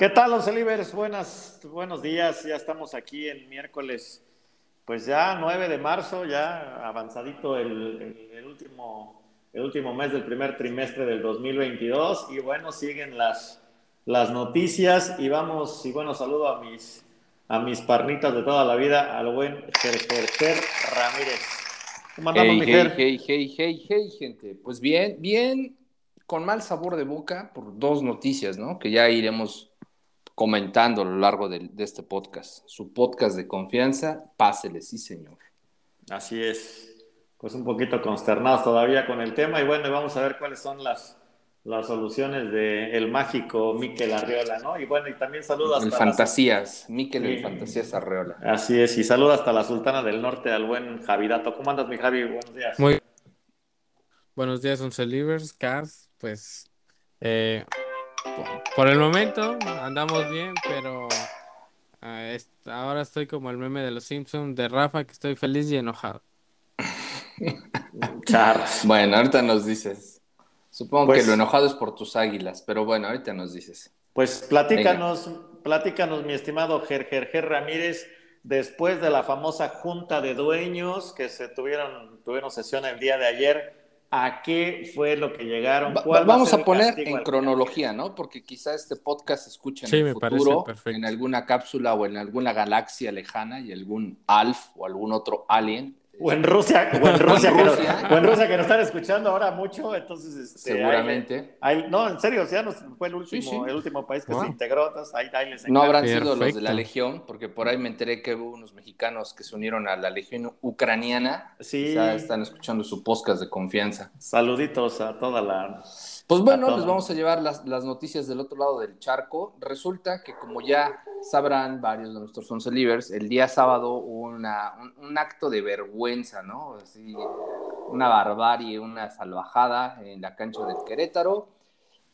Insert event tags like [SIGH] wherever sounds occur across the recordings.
¿Qué tal, los Celibers? Buenas, buenos días. Ya estamos aquí en miércoles, pues ya 9 de marzo, ya avanzadito el, último, el último mes del primer trimestre del 2022. Y bueno, siguen las, las noticias y vamos, y bueno, saludo a mis, a mis parnitas de toda la vida, al buen Ger, Ramírez. ¿Cómo andamos, hey, hey, hey, hey, hey, hey, gente. Pues bien, bien, con mal sabor de boca por dos noticias, ¿no? Que ya iremos comentando a lo largo de, este podcast. Su podcast de confianza, pásele, sí, señor. Así es. Pues un poquito consternados todavía con el tema y bueno, vamos a ver cuáles son las, las soluciones del el mágico Miquel Arreola, ¿no? Y bueno, y también saludos El Fantasías, Miquel el Fantasías Arreola. Así es, y saludos hasta la Sultana del Norte, al buen Javidato. ¿Cómo andas, mi Javi? Buenos días. Muy buenos días, un Livers, Cars, pues eh, por el momento andamos bien, pero ah, ahora estoy como el meme de los Simpsons de Rafa, que estoy feliz y enojado. Charles. Bueno, ahorita nos dices. Supongo que pues lo enojado es por tus águilas, pero bueno, ahorita nos dices. Pues platícanos, platícanos, mi estimado Ger, Ramírez, después de la famosa junta de dueños que se tuvieron, tuvieron sesión el día de ayer a qué fue lo que llegaron. vamos a, poner en cronología, ¿no? Porque quizá este podcast se escuche en el futuro, en alguna cápsula o en alguna galaxia lejana y algún Alf o algún otro alien o en Rusia, o en Rusia, que, nos, en Rusia que nos están escuchando ahora mucho, entonces este, seguramente. no, en serio, ya nos, fue el último, el último país que se integró, entonces ahí, les No habrán sido los de la Legión, porque por ahí me enteré que hubo unos mexicanos que se unieron a la Legión ucraniana. Sí. Ya están escuchando su podcast de confianza. Saluditos a toda la pues bueno, les vamos a llevar las, noticias del otro lado del charco. Resulta que, como ya sabrán varios de nuestros once livers, el día sábado hubo una, un, acto de vergüenza, ¿no? Así, una barbarie, una salvajada en la cancha del Querétaro,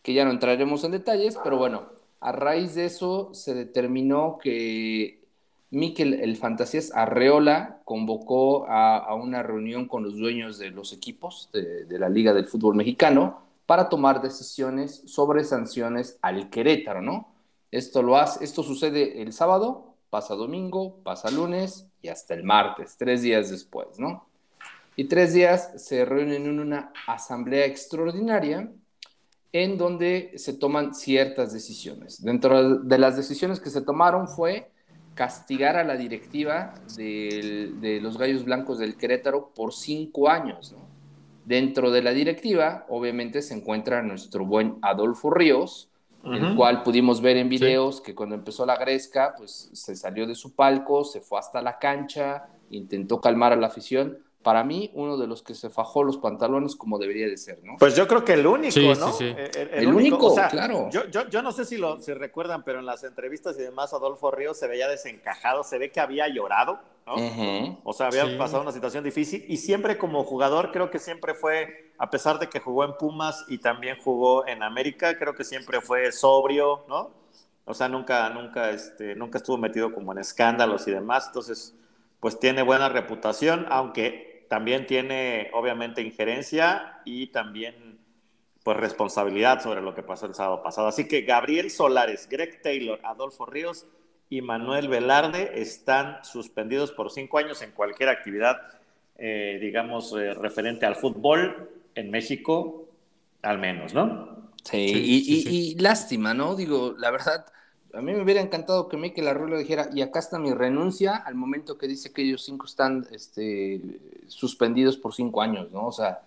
que ya no entraremos en detalles, pero bueno, a raíz de eso se determinó que Miquel el Fantasías Arreola convocó a, una reunión con los dueños de los equipos de, de la Liga del Fútbol Mexicano para tomar decisiones sobre sanciones al Querétaro, ¿no? Esto, lo hace, esto sucede el sábado, pasa domingo, pasa lunes y hasta el martes, tres días después, ¿no? Y tres días se reúnen en una asamblea extraordinaria en donde se toman ciertas decisiones. Dentro de las decisiones que se tomaron fue castigar a la directiva de los Gallos Blancos del Querétaro por cinco años, ¿no? Dentro de la directiva, obviamente, se encuentra nuestro buen Adolfo Ríos, el cual pudimos ver en videos que cuando empezó la gresca, pues se salió de su palco, se fue hasta la cancha, intentó calmar a la afición, para mí, uno de los que se fajó los pantalones como debería de ser, ¿no? Pues yo creo que el único, ¿no? Sí, sí. El, único, claro. Yo, yo, yo, no sé si lo si recuerdan, pero en las entrevistas y demás, Adolfo Ríos se veía desencajado, se ve que había llorado, ¿no? O sea, había pasado una situación difícil y siempre como jugador, creo que siempre fue, a pesar de que jugó en Pumas y también jugó en América, creo que siempre fue sobrio, ¿no? O sea, nunca, nunca, este, nunca estuvo metido como en escándalos y demás, entonces, pues tiene buena reputación, aunque también tiene obviamente injerencia y también pues responsabilidad sobre lo que pasó el sábado pasado. Así que Gabriel Solares, Greg Taylor, Adolfo Ríos y Manuel Velarde están suspendidos por cinco años en cualquier actividad, eh, digamos, eh, referente al fútbol en México, al menos, ¿no? Sí, y, lástima, ¿no? Digo, la verdad, a mí me hubiera encantado que Mikel Arroyo dijera, y acá está mi renuncia, al momento que dice que ellos cinco están este, suspendidos por cinco años, ¿no? O sea,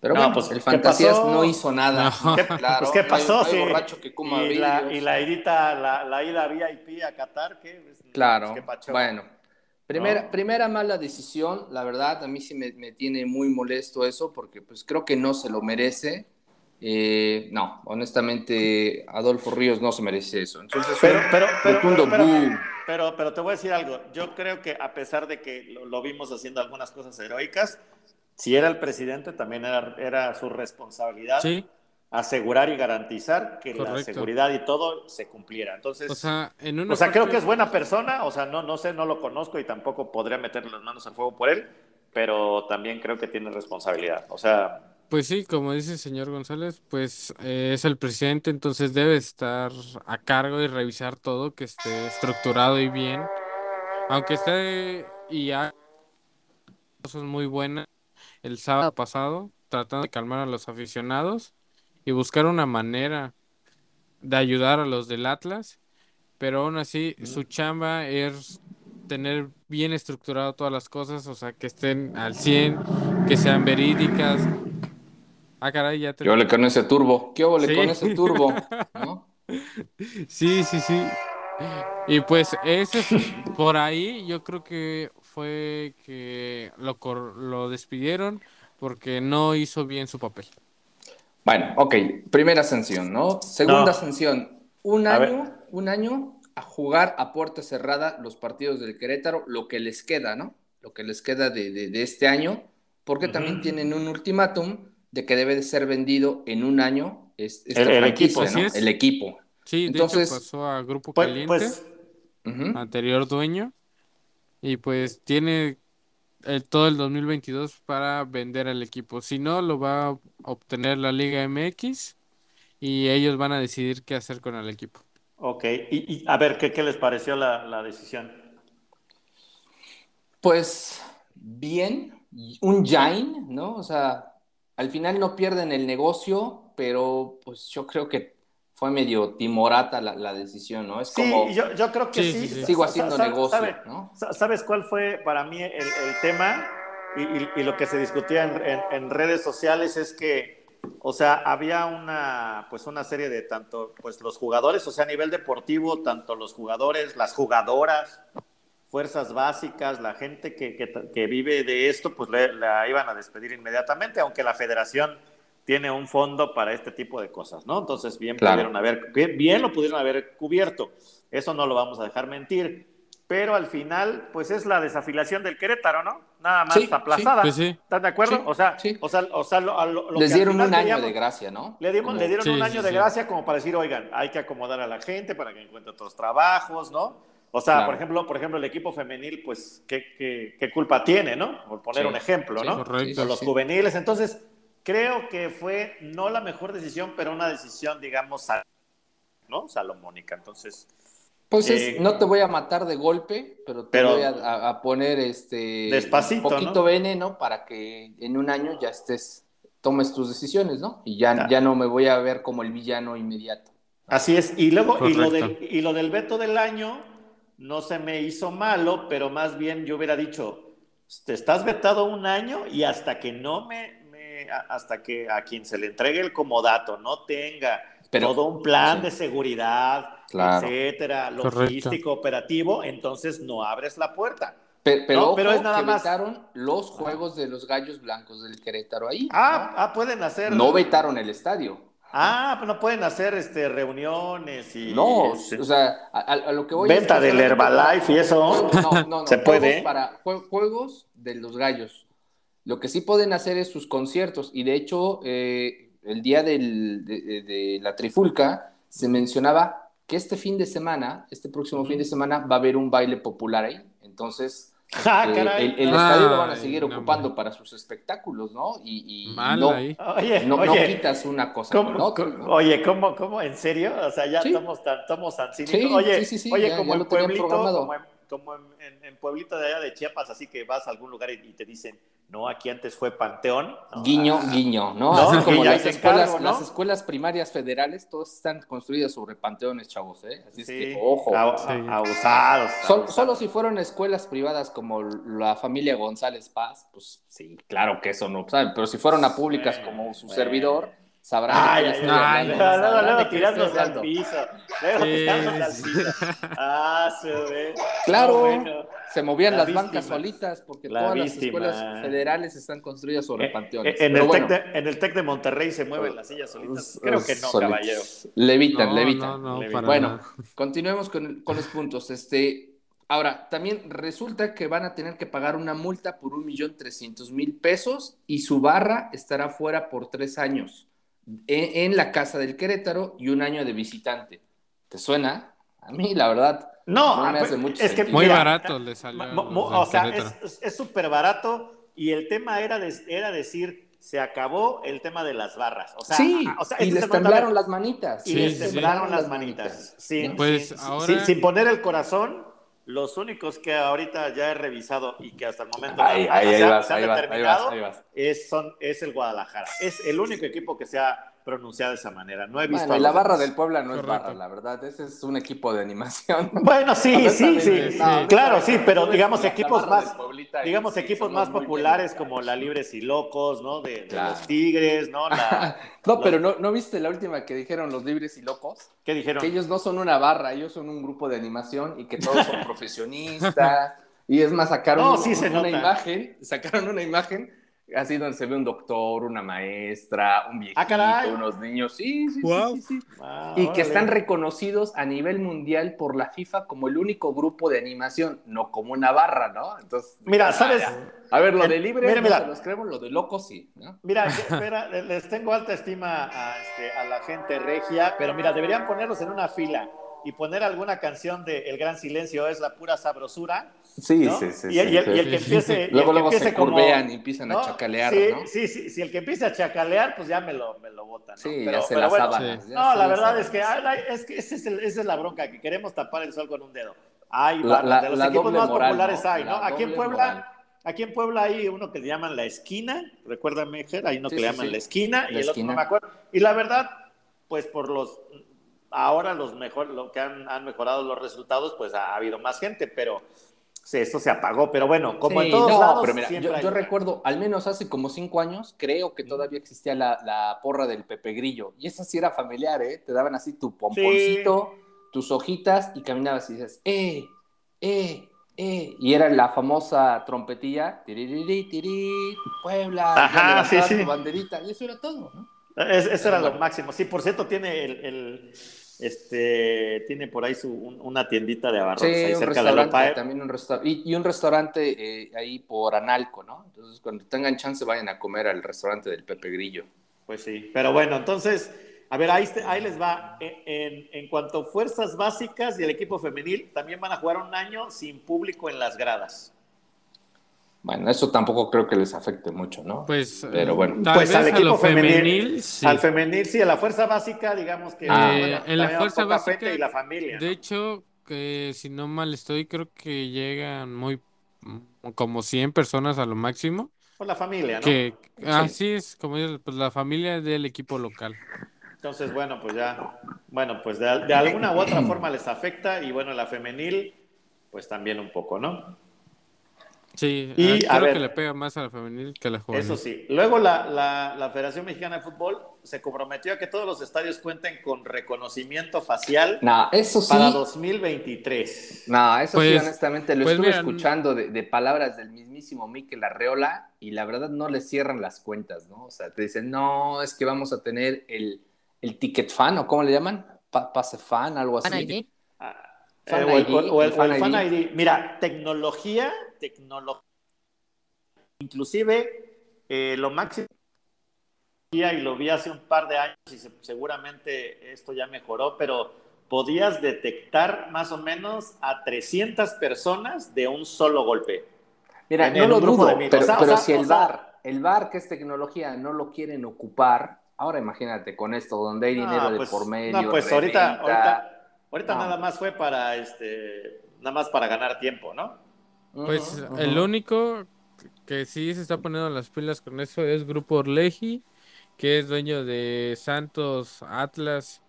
pero bueno, pues el Fantasías no hizo nada. ¿Qué, [LAUGHS] claro, pues, ¿qué pasó? sí. que y, la, y la, idita, la, la, ida VIP a Qatar, ¿qué? Pues, claro, bueno. Primera, primera mala decisión, la verdad, a mí sí me, me tiene muy molesto eso, porque pues creo que no se lo merece. Eh, no, honestamente, Adolfo Ríos no se merece eso. Entonces, pero, pero, pero, pero, pero te voy a decir algo. Yo creo que a pesar de que lo, vimos haciendo algunas cosas heroicas, si era el presidente, también era, era su responsabilidad asegurar y garantizar que la seguridad y todo se cumpliera. Entonces, o sea, en o sea creo que es buena persona, o sea, no, no sé, no lo conozco y tampoco podría meterle las manos al fuego por él, pero también creo que tiene responsabilidad. O sea, pues sí, como dice el señor González, pues eh, es el presidente, entonces debe estar a cargo y revisar todo, que esté estructurado y bien. Aunque esté y hay cosas muy buenas el sábado pasado, tratando de calmar a los aficionados y buscar una manera de ayudar a los del Atlas, pero aún así su chamba es tener bien estructurado todas las cosas, o sea, que estén al 100, que sean verídicas, Ah, caray, ya te. ¿Qué con ese turbo? ¿Qué ole con ese turbo? [LAUGHS] Sí, sí, sí. Y pues ese por ahí yo creo que fue que lo, lo despidieron porque no hizo bien su papel. Bueno, ok, primera ascensión, ¿no? Segunda ascensión, un año, un año a jugar a puerta cerrada los partidos del Querétaro, lo que les queda, ¿no? Lo que les queda de, este año, porque también tienen un ultimátum de que debe de ser vendido en un año es, el, equipo, el equipo. Sí, Entonces, de hecho pasó a Grupo pues, Caliente, pues, anterior dueño, y pues tiene todo el 2022 para vender al equipo. Si no, lo va a obtener la Liga MX y ellos van a decidir qué hacer con el equipo. Ok, y, a ver, ¿qué, les pareció la, la decisión? Pues bien, un Jain, ¿no? O sea, al final no pierden el negocio, pero pues yo creo que fue medio timorata la, decisión, ¿no? Es sí, como, yo, yo, creo que sí. Sigo haciendo negocio, ¿no? ¿Sabes cuál fue para mí el, tema? Y, lo que se discutía en, redes sociales es que, o sea, había una, pues una serie de tanto, pues los jugadores, o sea, a nivel deportivo, tanto los jugadores, las jugadoras, fuerzas básicas, la gente que, vive de esto, pues la iban a despedir inmediatamente, aunque la federación tiene un fondo para este tipo de cosas, ¿no? Entonces, bien, pudieron haber, bien, lo pudieron haber cubierto. Eso no lo vamos a dejar mentir. Pero al final, pues es la desafiliación del Querétaro, ¿no? Nada más aplazada. Pues sí, ¿Están de acuerdo? o sea, o sea, o sea lo, Les dieron un año de gracia, ¿no? Le, dimos, le dieron un año de gracia como para decir, oigan, hay que acomodar a la gente para que encuentre otros trabajos, ¿no? O sea, por ejemplo, por ejemplo, el equipo femenil, pues, ¿qué, qué, culpa tiene, no? Por poner un ejemplo, ¿no? Correcto. los juveniles. Entonces, creo que fue no la mejor decisión, pero una decisión, digamos, ¿no? Salomónica. Entonces. Pues eh, no te voy a matar de golpe, pero te voy a, poner este despacito, un poquito veneno para que en un año ya estés, tomes tus decisiones, ¿no? Y ya, ya no me voy a ver como el villano inmediato. Así es. Y luego, y lo, del, y lo del veto del año no se me hizo malo, pero más bien yo hubiera dicho, te estás vetado un año y hasta que no me, hasta que a quien se le entregue el comodato no tenga todo un plan de seguridad, etcétera, logístico, operativo, entonces no abres la puerta. Pero, pero, es nada que más. vetaron los juegos de los gallos blancos del Querétaro ahí. Ah, ah pueden hacer. No vetaron el estadio. Ah, pero no pueden hacer este, reuniones y. No, este, o sea, a, lo que voy Venta del Herbalife y eso. No, no, no. [LAUGHS] Se puede. Para juegos de los gallos. Lo que sí pueden hacer es sus conciertos. Y de hecho, eh, el día del, de, la trifulca se mencionaba que este fin de semana, este próximo fin de semana, va a haber un baile popular ahí. Entonces Ah, eh, el, estadio lo van a seguir ocupando para sus espectáculos, ¿no? Y, no, oye, no, quitas una cosa Oye, ¿cómo, ¿cómo? ¿En serio? O sea, ya estamos tan, estamos tan cínicos. oye, oye como, en pueblito, como, en, en, pueblito de allá de Chiapas, así que vas a algún lugar y te dicen, no, aquí antes fue Panteón. Guiño, ah. guiño, ¿no? Así como las escuelas, las escuelas primarias federales, todas están construidas sobre panteones, chavos, ¿eh? Así es que, ojo. abusados. Solo si fueron escuelas privadas como la familia González Paz, pues sí, claro que eso no, ¿saben? Pero si fueron a públicas como su servidor sabrán ay, ay, ay, luego, luego tirándose al piso. Luego tirándose al piso. Ah, se ve. Claro, se movían las bancas solitas porque todas las escuelas federales están construidas sobre eh, panteones. En, el tec de, en, el Tec de, Monterrey se mueven las sillas solitas. Creo que no, caballero. Levitan, levitan. bueno, continuemos con, con, los puntos. Este, Ahora, también resulta que van a tener que pagar una multa por un millón trescientos mil pesos y su barra estará fuera por tres años en, la casa del Querétaro y un año de visitante. ¿Te suena? A mí, la verdad, no, me hace mucho es que muy barato le salió. o sea, es súper barato y el tema era, era decir, se acabó el tema de las barras. O sea, sí, o sea, y les temblaron las manitas. Y les temblaron las manitas. Sin, pues sin, poner el corazón, los únicos que ahorita ya he revisado y que hasta el momento ahí, ahí, se, vas, han determinado es, son, es el Guadalajara. Es el único equipo que se ha pronunciada de esa manera. No he visto. Bueno, la barra del Puebla no es barra, la verdad. Ese es un equipo de animación. [LAUGHS] Bueno, sí, sí, sí. claro, sí, pero digamos equipos más, digamos equipos más populares como la Libres y Locos, ¿no? De, los Tigres, ¿no? [LAUGHS] no, pero no, ¿no viste la última que dijeron los Libres y Locos? ¿Qué dijeron? Que ellos no son una barra, ellos son un grupo de animación y que todos son [LAUGHS] profesionistas. y es más, sacaron una imagen, sacaron una imagen así donde se ve un doctor, una maestra, un viejito, ah, unos niños, sí, sí, sí, sí, y que están reconocidos a nivel mundial por la FIFA como el único grupo de animación, no como una barra, ¿no? Entonces, mira, ¿sabes? A ver, lo de libre, mira, mira. los creemos, lo de loco sí, ¿no? Mira, [LAUGHS] espera, les tengo alta estima a, este, a la gente regia, pero mira, deberían ponerlos en una fila y poner alguna canción de El Gran Silencio es la pura sabrosura. Sí, sí, sí. Y, el, que empiece. luego, luego se curvean y empiezan a chacalear. Sí, ¿no? sí, sí. Si el que empiece a chacalear, pues ya me lo, me lo botan. Sí, ya se la bueno, No, la verdad es que, es que esa es, la bronca, que queremos tapar el sol con un dedo. Hay la, de los equipos más populares hay, ¿no? Aquí en Puebla. Aquí en Puebla hay uno que le llaman la esquina, recuérdame, Ger, hay uno que le llaman la esquina y el otro no me acuerdo. Y la verdad, pues por los ahora los mejor, lo que han, mejorado los resultados, pues ha, habido más gente, pero sí, esto se apagó. Pero bueno, como en todos lados. Pero mira, yo, recuerdo, al menos hace como cinco años, creo que todavía existía la, porra del Pepe Grillo. Y esa sí era familiar, ¿eh? Te daban así tu pomponcito, tus hojitas y caminabas y dices, ¡eh! ¡eh! Eh, y era la famosa trompetilla, tiriri, tiri, Puebla, Ajá, sí, sí. banderita, y eso era todo, ¿no? eso era lo máximo. Sí, por cierto, tiene el, este tiene por ahí su, una tiendita de abarrotes ahí cerca de la También un y, y, un restaurante eh, ahí por Analco, ¿no? Entonces, cuando tengan chance, vayan a comer al restaurante del Pepe Grillo. Pues sí, pero bueno, entonces, a ver, ahí, ahí les va. En, en, cuanto a fuerzas básicas y el equipo femenil, también van a jugar un año sin público en las gradas. Bueno, eso tampoco creo que les afecte mucho, ¿no? Pues, pero bueno. Pues al equipo femenil, sí. Al femenil, sí, a la fuerza básica, digamos que. Ah, en la fuerza básica. Y la familia. De hecho, que si no mal estoy, creo que llegan muy. como 100 personas a lo máximo. Por la familia, ¿no? Que, Así es, como dices, pues la familia del equipo local. Entonces, bueno, pues ya. Bueno, pues de, de alguna u otra forma les afecta y bueno, la femenil, pues también un poco, ¿no? Sí, y, ah, creo que le pega más a la femenil que a la juvenil. Eso sí. Luego la, la, Federación Mexicana de Fútbol se comprometió a que todos los estadios cuenten con reconocimiento facial no, eso sí. para 2023. No, eso sí, pues, honestamente, lo pues estuve escuchando de, palabras del mismísimo Mikel Arreola y la verdad no le cierran las cuentas, ¿no? O sea, te dicen, no, es que vamos a tener el, el ticket fan, o ¿cómo le llaman? pase fan, algo así. Eh, o el, fan, ID. Mira, tecnología, tecnología. Inclusive, eh, lo máximo y lo vi hace un par de años y seguramente esto ya mejoró, pero podías detectar más o menos a 300 personas de un solo golpe. Mira, no lo dudo, pero, si el bar, el bar que es tecnología, no lo quieren ocupar, ahora imagínate con esto, donde hay dinero de pues, por medio. No, pues ahorita, ahorita Ahorita nada más fue para este, nada más para ganar tiempo, ¿no? Pues el único que sí se está poniendo las pilas con eso es Grupo Orleji, que es dueño de Santos, Atlas,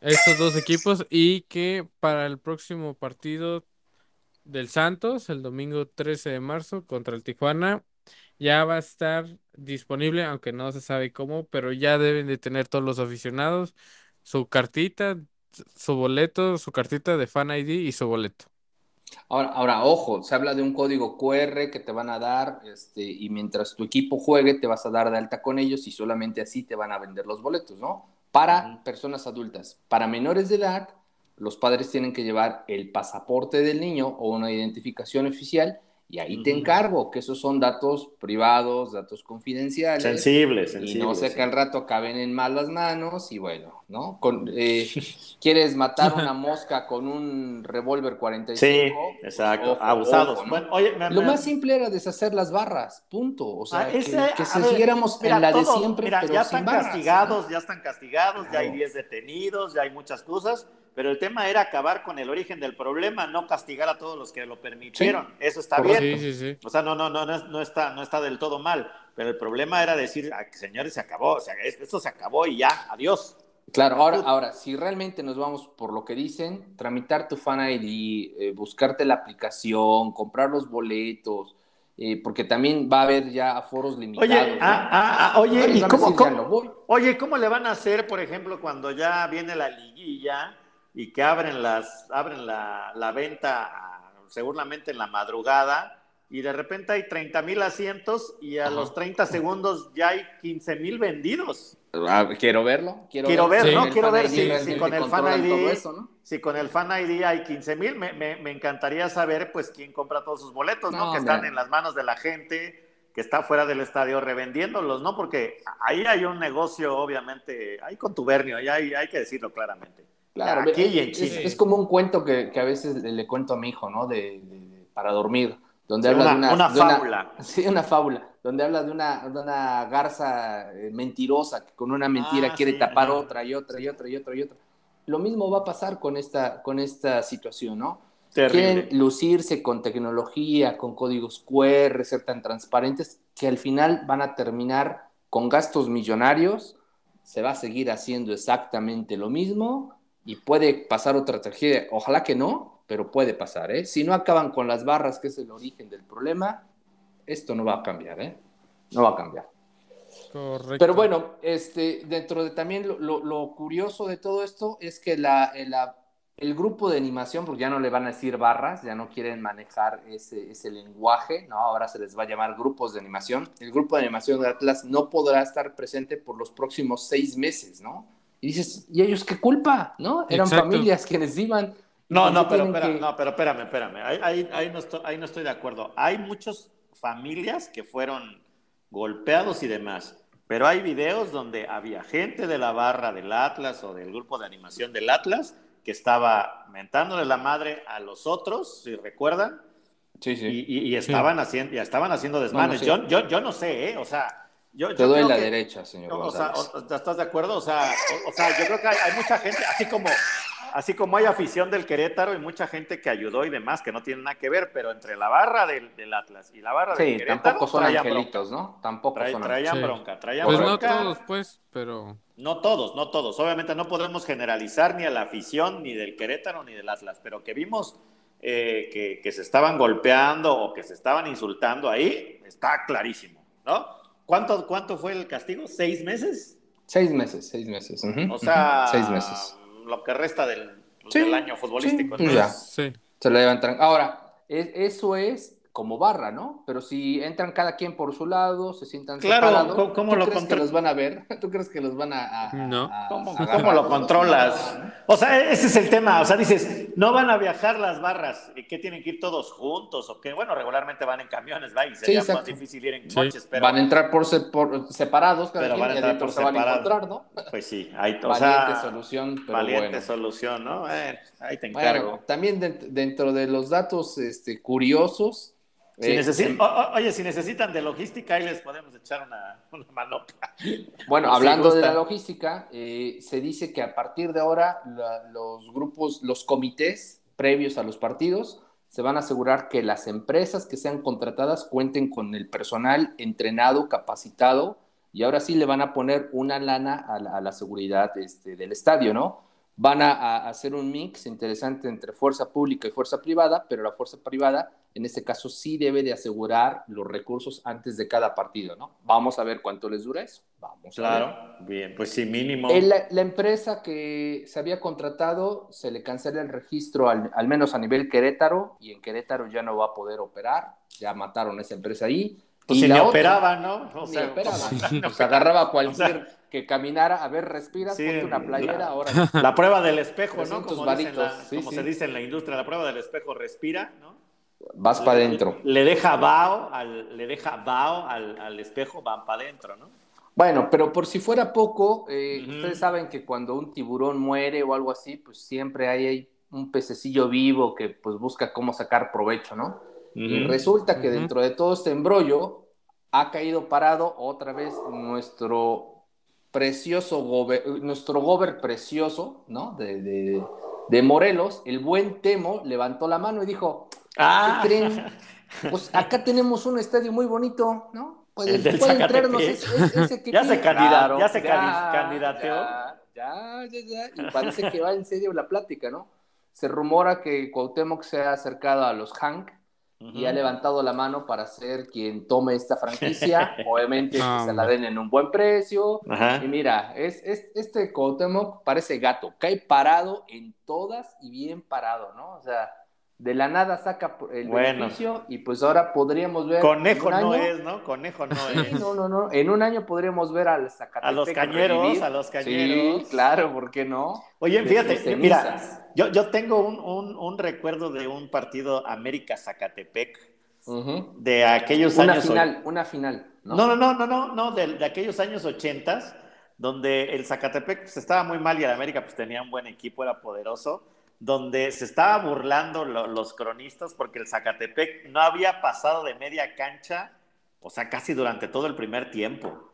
estos dos equipos, y que para el próximo partido del Santos, el domingo 13 de marzo contra el Tijuana, ya va a estar disponible, aunque no se sabe cómo, pero ya deben de tener todos los aficionados su cartita su boleto, su cartita de Fan ID y su boleto. Ahora, ahora, ojo, se habla de un código QR que te van a dar, este, y mientras tu equipo juegue, te vas a dar de alta con ellos y solamente así te van a vender los boletos, ¿no? Para personas adultas. Para menores de edad, los padres tienen que llevar el pasaporte del niño o una identificación oficial y ahí te encargo, que esos son datos privados, datos confidenciales. Sensibles, sensibles. Y no sé que al rato acaben en malas manos y bueno, ¿no? Con, eh, [LAUGHS] ¿Quieres matar una [LAUGHS] mosca con un revólver 45? Sí, exacto, abusados. Lo más simple era deshacer las barras, punto. O sea, ah, que, que siguiéramos en la de siempre, mira, pero ya están castigados, ya están castigados, ya hay 10 detenidos, ya hay muchas cosas pero el tema era acabar con el origen del problema, no castigar a todos los que lo permitieron. Eso está bien. o sea, no, no, no, no, está, no está del todo mal. Pero el problema era decir, señores, se acabó, o sea, esto se acabó y ya, adiós. Claro, ahora, ahora, si realmente nos vamos por lo que dicen, tramitar tu Fan ID, eh, buscarte la aplicación, comprar los boletos, eh, porque también va a haber ya foros limitados. Oye, ah, ah, ah, oye, ¿y cómo, oye, ¿cómo le van a hacer, por ejemplo, cuando ya viene la liguilla? y que abren, las, abren la, la venta seguramente en la madrugada y de repente hay 30 mil asientos y a los 30 segundos ya hay 15 mil vendidos. Ah, quiero verlo. Quiero, quiero ver, ¿no? Quiero ver si, si con el Fan ID, si con el Fan ID hay 15 mil, me, me, me, encantaría saber pues quién compra todos sus boletos, ¿no? que están en las manos de la gente que está fuera del estadio revendiéndolos, ¿no? Porque ahí hay un negocio, obviamente, hay contubernio, y hay, hay que decirlo claramente. Claro, es, como un cuento que, a veces le, cuento a mi hijo, ¿no? De, para dormir, donde habla una, de una, fábula. [LAUGHS] sí, una fábula, donde habla de una, una garza eh, mentirosa que con una mentira ah, quiere tapar otra y otra y otra y otra y otra. Lo mismo va a pasar con esta, con esta situación, ¿no? Quieren lucirse con tecnología, con códigos QR, ser tan transparentes, que al final van a terminar con gastos millonarios, se va a seguir haciendo exactamente lo mismo y puede pasar otra tragedia. Ojalá que no, pero puede pasar. ¿eh? Si no acaban con las barras, que es el origen del problema, esto no va a cambiar. ¿eh? No va a cambiar. Correcto. Pero bueno, este, dentro de también lo, curioso de todo esto es que la, el grupo de animación, porque ya no le van a decir barras, ya no quieren manejar ese, ese lenguaje, ¿no? Ahora se les va a llamar grupos de animación. El grupo de animación de Atlas no podrá estar presente por los próximos seis meses, ¿no? Y dices, ¿y ellos qué culpa? ¿No? Eran familias quienes iban. No, no, pero, no, pero espérame, espérame. Ahí, ahí, no estoy, ahí no estoy de acuerdo. Hay muchas familias que fueron golpeados y demás. Pero hay videos donde había gente de la barra del Atlas o del grupo de animación del Atlas que estaba mentándole la madre a los otros, si recuerdan. Sí, sí. Y, estaban, Haciendo, ya estaban haciendo desmanes. yo, yo, yo no sé, ¿eh? O sea, yo, Te doy la derecha, señor. O, sea, ¿estás de acuerdo? O sea, o, sea yo creo que hay, mucha gente, así como, así como hay afición del Querétaro y mucha gente que ayudó y demás, que no tiene nada que ver, pero entre la barra del, del Atlas y la barra del Querétaro. tampoco son angelitos, ¿no? Tampoco son Traían bronca, traían pues bronca. no todos, pues, pero. No todos, no todos. Obviamente no podemos generalizar ni a la afición, ni del Querétaro, ni del Atlas, pero que vimos eh, que, que se estaban golpeando o que se estaban insultando ahí, está clarísimo, ¿no? ¿Cuánto, ¿Cuánto fue el castigo? ¿Seis meses? Seis meses, seis meses. O sea, seis meses. Lo que resta del, del año futbolístico. Sí, ya. Se lo levantan. Ahora, eso es como barra, ¿no? Pero si entran cada quien por su lado, se sientan claro, separados, ¿cómo, lo crees que los van a ver? [LAUGHS] ¿Tú crees que los van a, no. ¿Cómo, lo controlas? O sea, ese es el tema. O sea, dices, no van a viajar las barras, ¿y qué tienen que ir todos juntos? O qué, bueno, regularmente van en camiones, ¿va? Y sería más difícil ir en coches, pero van a entrar por, separados, cada pero van a entrar por se van a encontrar, ¿no? Pues sí, hay o valiente solución, pero valiente solución, ¿no? Eh, ahí te encargo. también dentro de los datos este, curiosos eh, oye, si necesitan de logística, ahí les podemos echar una, una Bueno, hablando de la logística, eh, se dice que a partir de ahora los grupos, los comités previos a los partidos, se van a asegurar que las empresas que sean contratadas cuenten con el personal entrenado, capacitado, y ahora sí le van a poner una lana a la, seguridad este, del estadio, ¿no? Van a hacer un mix interesante entre fuerza pública y fuerza privada, pero la fuerza privada en este caso sí debe de asegurar los recursos antes de cada partido, ¿no? Vamos a ver cuánto les dura eso. Vamos claro, a ver. bien, pues sí, mínimo. La, la, empresa que se había contratado se le cancela el registro al, menos a nivel Querétaro y en Querétaro ya no va a poder operar, ya mataron a esa empresa ahí. Pues y si la operaba, ¿no? O sea, operaba. Pues [LAUGHS] agarraba cualquier que caminara, a ver, respira, ponte una playera, ahora. [LAUGHS] La prueba del espejo, ¿no? Como, como se dice en la industria, la prueba del espejo, respira, ¿no? Vas para adentro. Le deja vaho al, le deja al, al espejo, van para adentro, ¿no? Bueno, pero por si fuera poco, eh, ustedes saben que cuando un tiburón muere o algo así, pues siempre hay, un pececillo vivo que pues busca cómo sacar provecho, ¿no? Y resulta que dentro de todo este embrollo ha caído parado otra vez nuestro precioso gober, nuestro gober precioso, ¿no? De, de, Morelos, el buen Temo levantó la mano y dijo, ah. ¿qué creen? [LAUGHS] Pues acá tenemos un estadio muy bonito, ¿no? Puede, puede entrarnos ese, [LAUGHS] ya se, candidato, ya se candidateó. Ya, ya, ya, y parece que va en serio la plática, ¿no? Se rumora que Cuauhtémoc se ha acercado a los Hank y ha levantado la mano para ser quien tome esta franquicia. [LAUGHS] Obviamente que se la den en un buen precio. Y mira, es, es, este Cuauhtémoc parece gato, cae parado en todas y bien parado, ¿no? O sea, de la nada saca el beneficio y pues ahora podríamos ver. Conejo no es, ¿no? Conejo no es. No, no, no. En un año podríamos ver al Zacatepec. A los cañeros, a los cañeros. Sí, claro, ¿por qué no? Oye, fíjate, mira, yo, yo tengo un, un, un, recuerdo de un partido América-Zacatepec de aquellos una años. Final, una final, ¿no? No, no, no, no, no, de, de aquellos años ochentas, donde el Zacatepec pues, estaba muy mal y el América pues tenía un buen equipo, era poderoso donde se estaba burlando los cronistas porque el Zacatepec no había pasado de media cancha, o sea, casi durante todo el primer tiempo.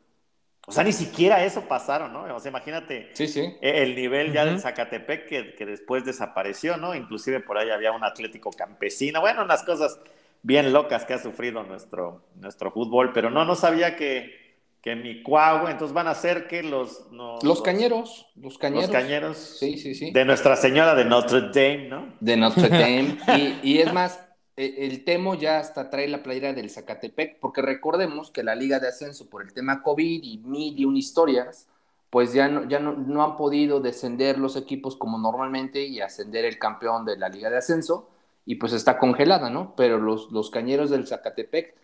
O sea, ni siquiera eso pasaron, ¿no? O sea, imagínate sí, sí. E, el nivel ya del Zacatepec que, después desapareció, ¿no? Inclusive por ahí había un Atlético Campesino, bueno, unas cosas bien locas que ha sufrido nuestro, nuestro fútbol, pero no, no sabía que, que mi cuau, entonces van a ser que los, los, cañeros, los cañeros. Los cañeros. Sí, sí, sí. De Nuestra Señora de Notre Dame, ¿no? De Notre Dame. y, es más, e, el Temo ya hasta trae la playera del Zacatepec, porque recordemos que la Liga de Ascenso, por el tema COVID y mil y un historias, pues ya no, ya no, no han podido descender los equipos como normalmente y ascender el campeón de la Liga de Ascenso, y pues está congelada, ¿no? Pero los, los cañeros del Zacatepec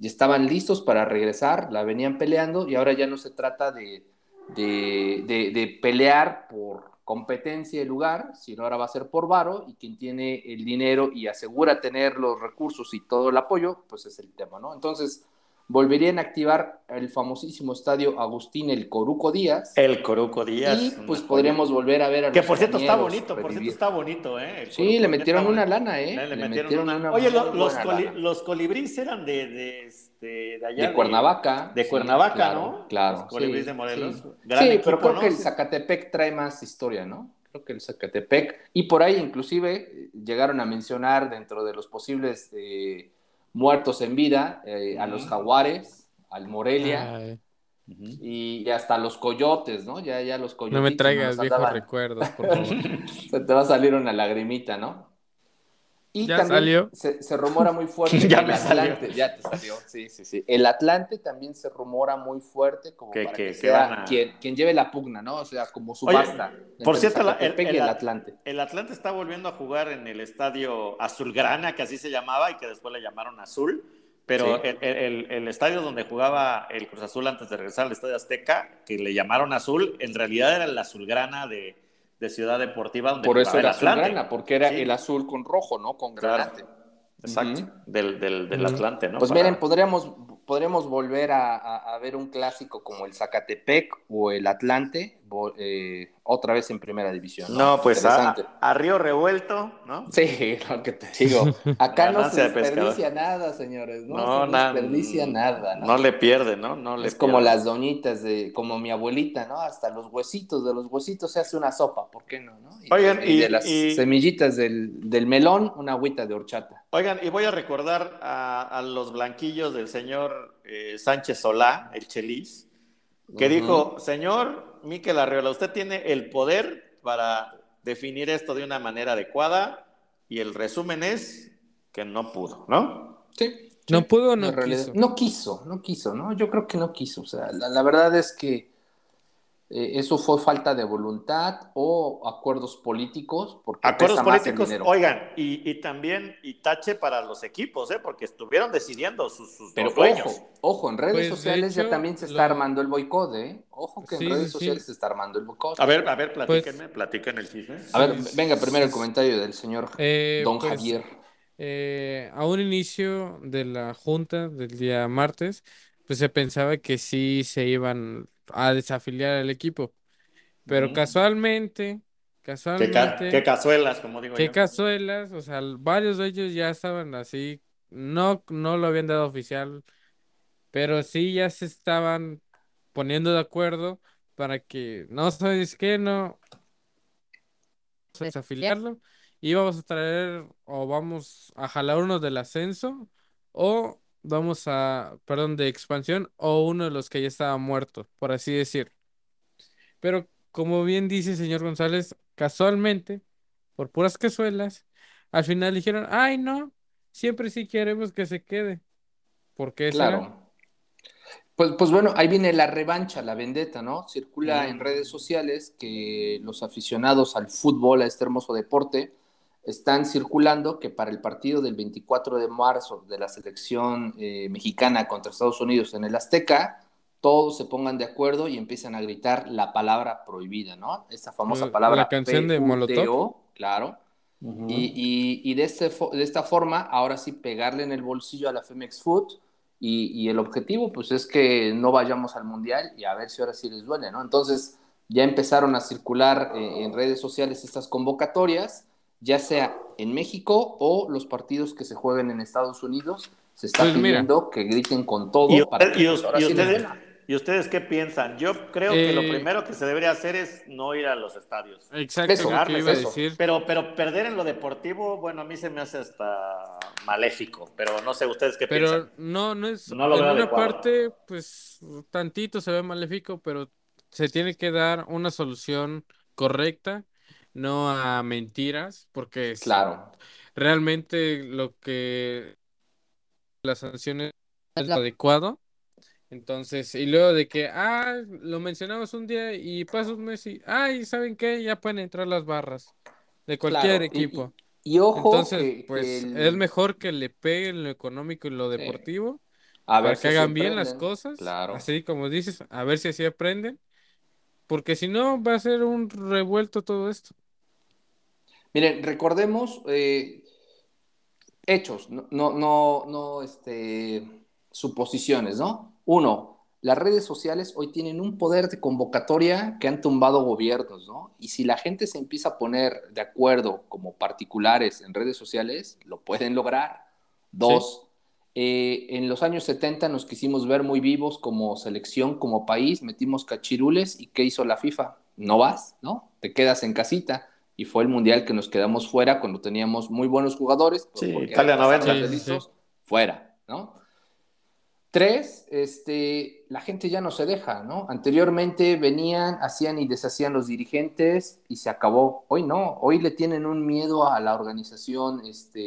y estaban listos para regresar, la venían peleando y ahora ya no se trata de, de, pelear por competencia y lugar, sino ahora va a ser por varo y quien tiene el dinero y asegura tener los recursos y todo el apoyo, pues es el tema, ¿no? Entonces, volverían a activar el famosísimo estadio Agustín El Coruco Díaz. El Coruco Díaz. Y pues podríamos volver a ver a Que por cierto está bonito, por cierto está bonito, ¿eh? sí, le metieron una lana, ¿eh? Le, metieron, una... Oye, los, colibríes eran de, de, este, de allá. De Cuernavaca. De Cuernavaca, ¿no? Claro. Los colibríes de Morelos. Sí, pero creo que el Zacatepec trae más historia, ¿no? Creo que el Zacatepec. Y por ahí inclusive llegaron a mencionar dentro de los posibles... Eh, muertos en vida, eh, a los jaguares, al Morelia. Y, hasta los coyotes, ¿no? Ya, ya los coyotes. No me traigas viejos recuerdos, por [LAUGHS] favor. Se te va a salir una lagrimita, ¿no? Y ya salió. Se, rumora muy fuerte [LAUGHS] ya el Atlante, ya te salió, sí, sí, sí. El Atlante también se rumora muy fuerte como para que, sea quien, quien, lleve la pugna, ¿no? O sea, como subasta. por cierto, el, el, Atlante. El Atlante está volviendo a jugar en el estadio Azulgrana, que así se llamaba y que después le llamaron Azul. Pero el, estadio donde jugaba el Cruz Azul antes de regresar al Estadio Azteca, que le llamaron Azul, en realidad era el Azulgrana de, de Ciudad Deportiva, donde Por eso era azulgrana, porque era el azul con rojo, ¿no? Con granate. Exacto, del, del, del Atlante, ¿no? Pues miren, podríamos, podríamos volver a, ver un clásico como el Zacatepec o el Atlante eh, otra vez en primera división. No, pues a, Río Revuelto, ¿no? Sí, lo que te digo. Acá no se desperdicia nada, señores. No, no se desperdicia nada. ¿no? le pierde, ¿no? no le es como las doñitas de, como mi abuelita, ¿no? Hasta los huesitos, de los huesitos se hace una sopa, ¿por qué no? no? Y, Oigan, y, de las semillitas del, melón, una agüita de horchata. Oigan, y voy a recordar a, los blanquillos del señor eh, Sánchez Solá, el Chelis, que dijo, señor Miquel Arreola, usted tiene el poder para definir esto de una manera adecuada y el resumen es que no pudo, ¿no? Sí. No pudo o no quiso. No quiso, no quiso, ¿no? Yo creo que no quiso. O sea, la, verdad es que eh, ¿eso fue falta de voluntad o acuerdos políticos? Porque acuerdos políticos, oigan, y, también, y tache para los equipos, ¿eh? porque estuvieron decidiendo sus, sus Pero ojo, ojo, en redes pues, sociales ya también se está armando el boicot, ¿eh? Ojo que en redes sociales se está armando el boicot. A ver, a ver, pues, platíquenme, platíquenme el chisme. A ver, venga primero el comentario del señor eh, Don pues, Javier. a un inicio de la junta del día martes, pues se pensaba que sí se iban a desafiliar al equipo. Pero mm. casualmente, casualmente. ¿Qué, cazuelas, como digo qué cazuelas, o sea, varios de ellos ya estaban así, no, no lo habían dado oficial, pero sí ya se estaban poniendo de acuerdo para que, no sabes qué, no, desafiliarlo y vamos a traer o vamos a jalar uno del ascenso o vamos a, perdón, de expansión o uno de los que ya estaba muerto, por así decir. Pero como bien dice el señor González, casualmente, por puras cazuelas, al final dijeron, ay no, siempre sí queremos que se quede. ¿Por qué claro. Pues, pues bueno, ahí viene la revancha, la vendetta, ¿no? Circula en redes sociales que los aficionados al fútbol, a este hermoso deporte, están circulando que para el partido del 24 de marzo de la selección eh, mexicana contra Estados Unidos en el Azteca, todos se pongan de acuerdo y empiezan a gritar la palabra prohibida, ¿no? Esa famosa palabra. La canción de Molotov. Claro. y, de, este, de esta forma, ahora sí, pegarle en el bolsillo a la Femex Food. Y, el objetivo, pues, es que no vayamos al Mundial y a ver si ahora sí les duele, ¿no? Entonces, ya empezaron a circular eh, en redes sociales estas convocatorias ya sea en México o los partidos que se jueguen en Estados Unidos, se está pues pidiendo que griten con todo. ¿Y, para y, ustedes, qué piensan? Yo creo que lo eh, primero que se debería hacer es no ir a los estadios. Exacto, eso, iba a decir. Pero, pero perder en lo deportivo, bueno, a mí se me hace hasta maléfico, pero no sé ustedes qué piensan. Pero no, no es. No en una parte, pues tantito se ve maléfico, pero se tiene que dar una solución correcta no a mentiras, porque claro. realmente lo que las sanciones es lo adecuado. Entonces, y luego de que, ah, lo mencionamos un día y pasa un mes y, ay, ¿saben qué? Ya pueden entrar las barras de cualquier equipo. Y, ojo, Entonces, pues es mejor que le peguen lo económico y lo deportivo. A ver para que hagan bien las cosas. Claro. Así como dices, a ver si así aprenden. Porque si no, va a ser un revuelto todo esto. Miren, recordemos eh, hechos, no, no, no, este, suposiciones, ¿no? Uno, las redes sociales hoy tienen un poder de convocatoria que han tumbado gobiernos, ¿no? Y si la gente se empieza a poner de acuerdo como particulares en redes sociales, lo pueden lograr. Dos, eh, en los años 70 nos quisimos ver muy vivos como selección, como país, metimos cachirules y ¿qué hizo la FIFA? No vas, ¿no? Te quedas en casita y fue el mundial que nos quedamos fuera cuando teníamos muy buenos jugadores. Pues, sí, Italia 90. Fuera, ¿no? Tres, este, la gente ya no se deja, ¿no? Anteriormente venían, hacían y deshacían los dirigentes y se acabó. Hoy no, hoy le tienen un miedo a la organización este,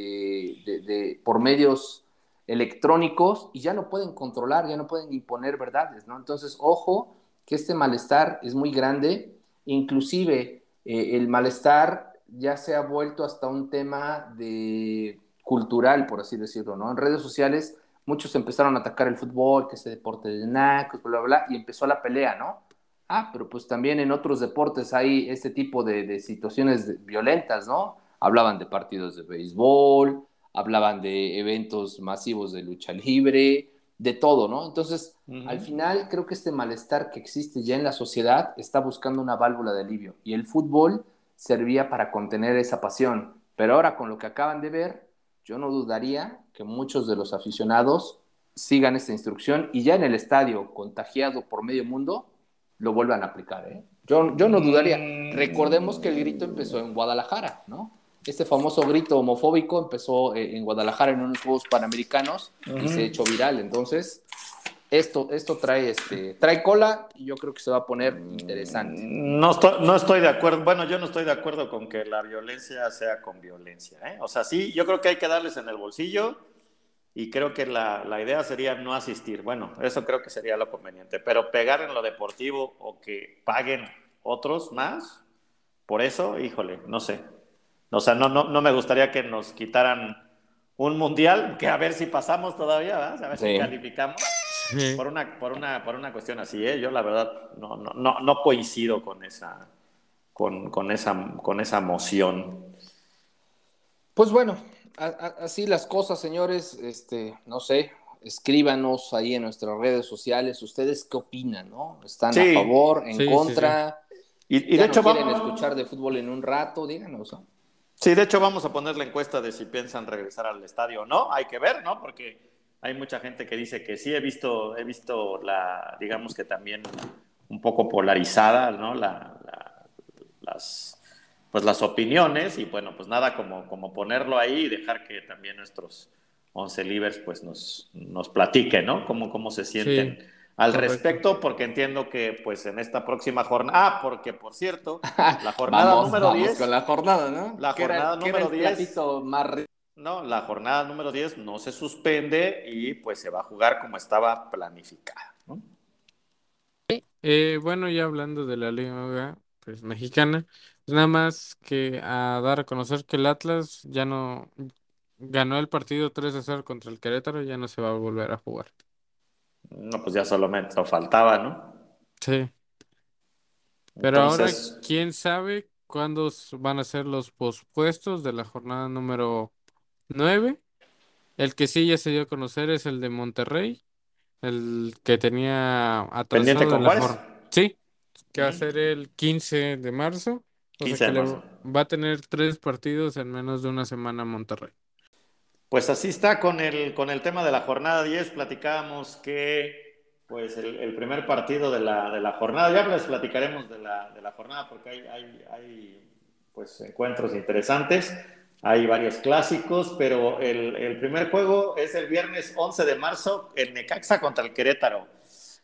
de, por medios electrónicos y ya no pueden controlar, ya no pueden imponer verdades, ¿no? Entonces, ojo, que este malestar es muy grande, inclusive eh, el malestar ya se ha vuelto hasta un tema de cultural, por así decirlo, ¿no? En redes sociales muchos empezaron a atacar el fútbol, que ese deporte de nacos, bla, bla, bla, y empezó la pelea, ¿no? Ah, pero pues también en otros deportes hay este tipo de, situaciones violentas, ¿no? Hablaban de partidos de béisbol, hablaban de eventos masivos de lucha libre, de todo, ¿no? Entonces, al final creo que este malestar que existe ya en la sociedad está buscando una válvula de alivio y el fútbol servía para contener esa pasión. Pero ahora con lo que acaban de ver, yo no dudaría que muchos de los aficionados sigan esta instrucción y ya en el estadio, contagiado por medio mundo, lo vuelvan a aplicar. ¿eh? Yo, yo no dudaría. Mm. Recordemos que el grito empezó en Guadalajara, ¿no? Este famoso grito homofóbico empezó eh, en Guadalajara en unos Juegos Panamericanos y se echó viral. Entonces, esto, esto trae, este, trae cola y yo creo que se va a poner interesante. No estoy, no estoy de acuerdo, bueno, yo no estoy de acuerdo con que la violencia sea con violencia. ¿eh? O sea, sí, yo creo que hay que darles en el bolsillo y creo que la, la, idea sería no asistir. Bueno, eso creo que sería lo conveniente, pero pegar en lo deportivo o que paguen otros más, por eso, híjole, no sé. O sea, no, no, no me gustaría que nos quitaran un mundial, [LAUGHS] que a ver si pasamos todavía, a ver si calificamos. Por, una, por, una, por una cuestión así, ¿eh? yo la verdad no, no, no, no coincido con esa, con, con, esa, con esa moción. Pues bueno, así las cosas, señores, este, no sé, escríbanos ahí en nuestras redes sociales, ustedes qué opinan, ¿no? ¿Están a favor, en contra? y, de hecho quieren escuchar de fútbol en un rato, díganos. Sí, de hecho vamos a poner la encuesta de si piensan regresar al estadio o no, hay que ver, ¿no? Porque hay mucha gente que dice que sí, he visto, he visto la, digamos que también un poco polarizada, ¿no? La, las, pues las opiniones y bueno, pues nada como, como ponerlo ahí y dejar que también nuestros 11 libres pues nos, nos platiquen, ¿no? Cómo, cómo se sienten al respecto, porque entiendo que pues en esta próxima jornada, ah, porque por cierto, [LAUGHS] la jornada número 10... con la jornada, ¿no? La jornada número 10... No, la jornada número 10 no se suspende y pues se va a jugar como estaba planificada, ¿no? Eh, bueno, ya hablando de la liga pues mexicana, pues, nada más que a dar a conocer que el Atlas ya no ganó el partido 3 a 0 contra el Querétaro, ya no se va a volver a jugar. No, pues ya solamente faltaba, ¿no? Sí. Pero ahora, ¿quién sabe cuándo van a ser los pospuestos de la jornada número 9? El que sí ya se dio a conocer es el de Monterrey, el que tenía atrasado ¿Pendiente con Juárez? Sí, que va a ser el 15 de marzo. O sea que va a tener tres partidos en menos de una semana Monterrey. Pues así está con el, con el tema de la jornada 10. Platicábamos que pues el, primer partido de la, de la, jornada, ya les platicaremos de la, de la jornada porque hay, hay, hay, pues, encuentros interesantes, hay varios clásicos, pero el, el, primer juego es el viernes 11 de marzo en Necaxa contra el Querétaro.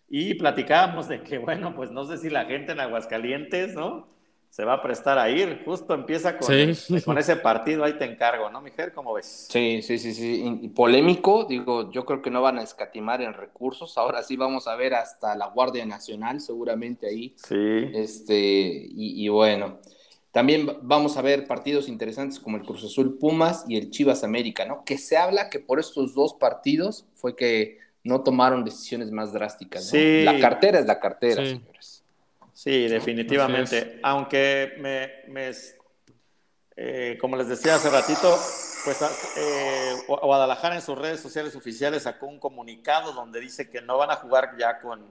Y platicábamos de que, bueno, pues no sé si la gente en Aguascalientes, ¿no? Se va a prestar a ir. Justo empieza con, con ese partido, ahí te encargo, ¿no, Miguel? ¿Cómo ves? Sí, sí, sí, sí. Y polémico, digo, yo creo que no van a escatimar en recursos. Ahora sí vamos a ver hasta la Guardia Nacional, seguramente ahí. Sí. Este, y, bueno. También vamos a ver partidos interesantes como el Cruz Azul Pumas y el Chivas América, ¿no? Que se habla que por estos dos partidos fue que no tomaron decisiones más drásticas. ¿no? Sí. La cartera es la cartera, señores. Sí, definitivamente. Aunque me, eh, como les decía hace ratito, pues eh, Guadalajara en sus redes sociales oficiales sacó un comunicado donde dice que no van a jugar ya con,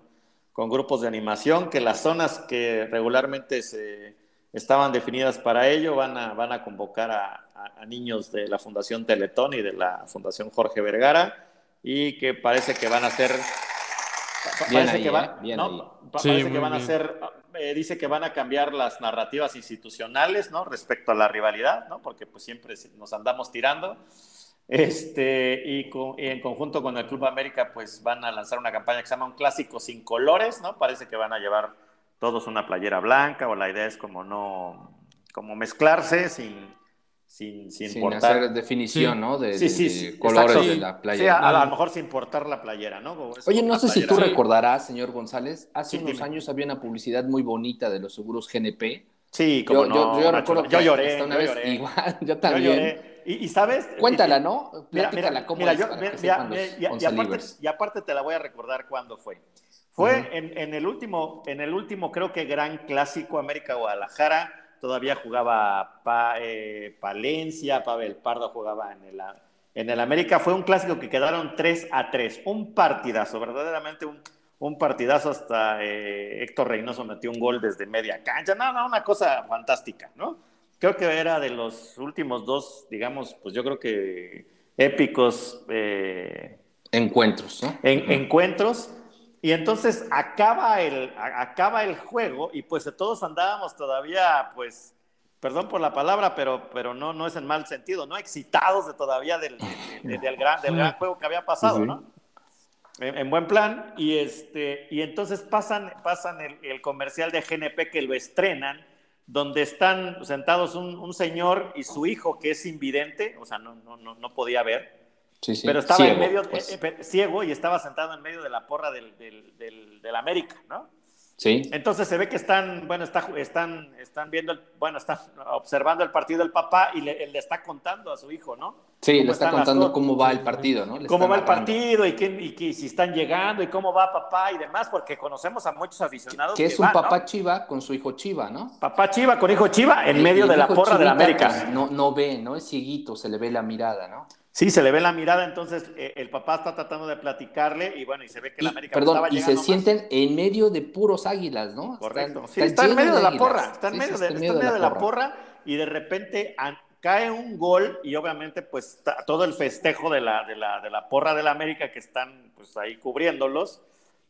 con grupos de animación, que las zonas que regularmente se estaban definidas para ello van a, van a convocar a, niños de la Fundación Teletón y de la Fundación Jorge Vergara y que parece que van a ser parece que, van, parece que van a ser eh, dice que van a cambiar las narrativas institucionales, ¿no? Respecto a la rivalidad, ¿no? Porque pues siempre nos andamos tirando. Este, y, en conjunto con el Club América, pues van a lanzar una campaña que se llama Un Clásico sin colores, ¿no? Parece que van a llevar todos una playera blanca o la idea es como no, como mezclarse sin, sin, sin, sin hacer definición, ¿no? De, colores de la playera. Sí, a, lo mejor sin importar la playera, ¿no? Oye, no sé si tú recordarás, señor González, hace unos años había una publicidad muy bonita de los seguros GNP. Sí, como yo, no. Yo, recuerdo yo lloré, una vez igual, [LAUGHS] yo también. Y, sabes. Cuéntala, ¿no? Mira, mira, cómo mira, y, aparte, y aparte te la voy a recordar cuándo fue. Fue en, en, el último, en el último, creo que gran clásico América Guadalajara todavía jugaba eh, Palencia, Pavel Pardo jugaba en el, en el América. Fue un clásico que quedaron 3 a 3, un partidazo, verdaderamente un, un partidazo. Hasta eh, Héctor Reynoso metió un gol desde media cancha. No, no, una cosa fantástica, ¿no? Creo que era de los últimos dos, digamos, pues yo creo que épicos. Eh, encuentros, ¿no? encuentros y entonces acaba el, acaba el juego y pues todos andábamos todavía, pues, perdón por la palabra, pero, pero no, no es en mal sentido, ¿no? Excitados de todavía del, del, gran, del gran juego que había pasado, ¿no? En, buen plan. Y, este, y entonces pasan, pasan el, comercial de GNP que lo estrenan, donde están sentados un, un, señor y su hijo que es invidente, o sea, no, no, no, no podía ver Pero estaba en medio, pues. eh, eh, ciego y estaba sentado en medio de la porra del, del, del, del América, ¿no? Sí. Entonces se ve que están, bueno, está, están, están viendo, el, bueno, están observando el partido del papá y le, le está contando a su hijo, ¿no? Sí, le está contando cómo va el partido, ¿no? cómo va el partido y, qué, y si están llegando y cómo va papá y demás, porque conocemos a muchos aficionados. Que, es un papá Chiva con su hijo Chiva, ¿no? Papá Chiva con hijo Chiva en medio de la porra de la América. No, no ve, ¿no? Es cieguito, se le ve la mirada, ¿no? Sí, se le ve la mirada, entonces eh, el papá está tratando de platicarle y bueno, y se ve que la América perdón, estaba y se sienten en medio de puros águilas, ¿no? Correcto. sí, está en medio de, la porra, está en medio, de, la, porra. y de repente cae un gol y obviamente pues todo el festejo de la, de la, de la porra de la América que están pues ahí cubriéndolos,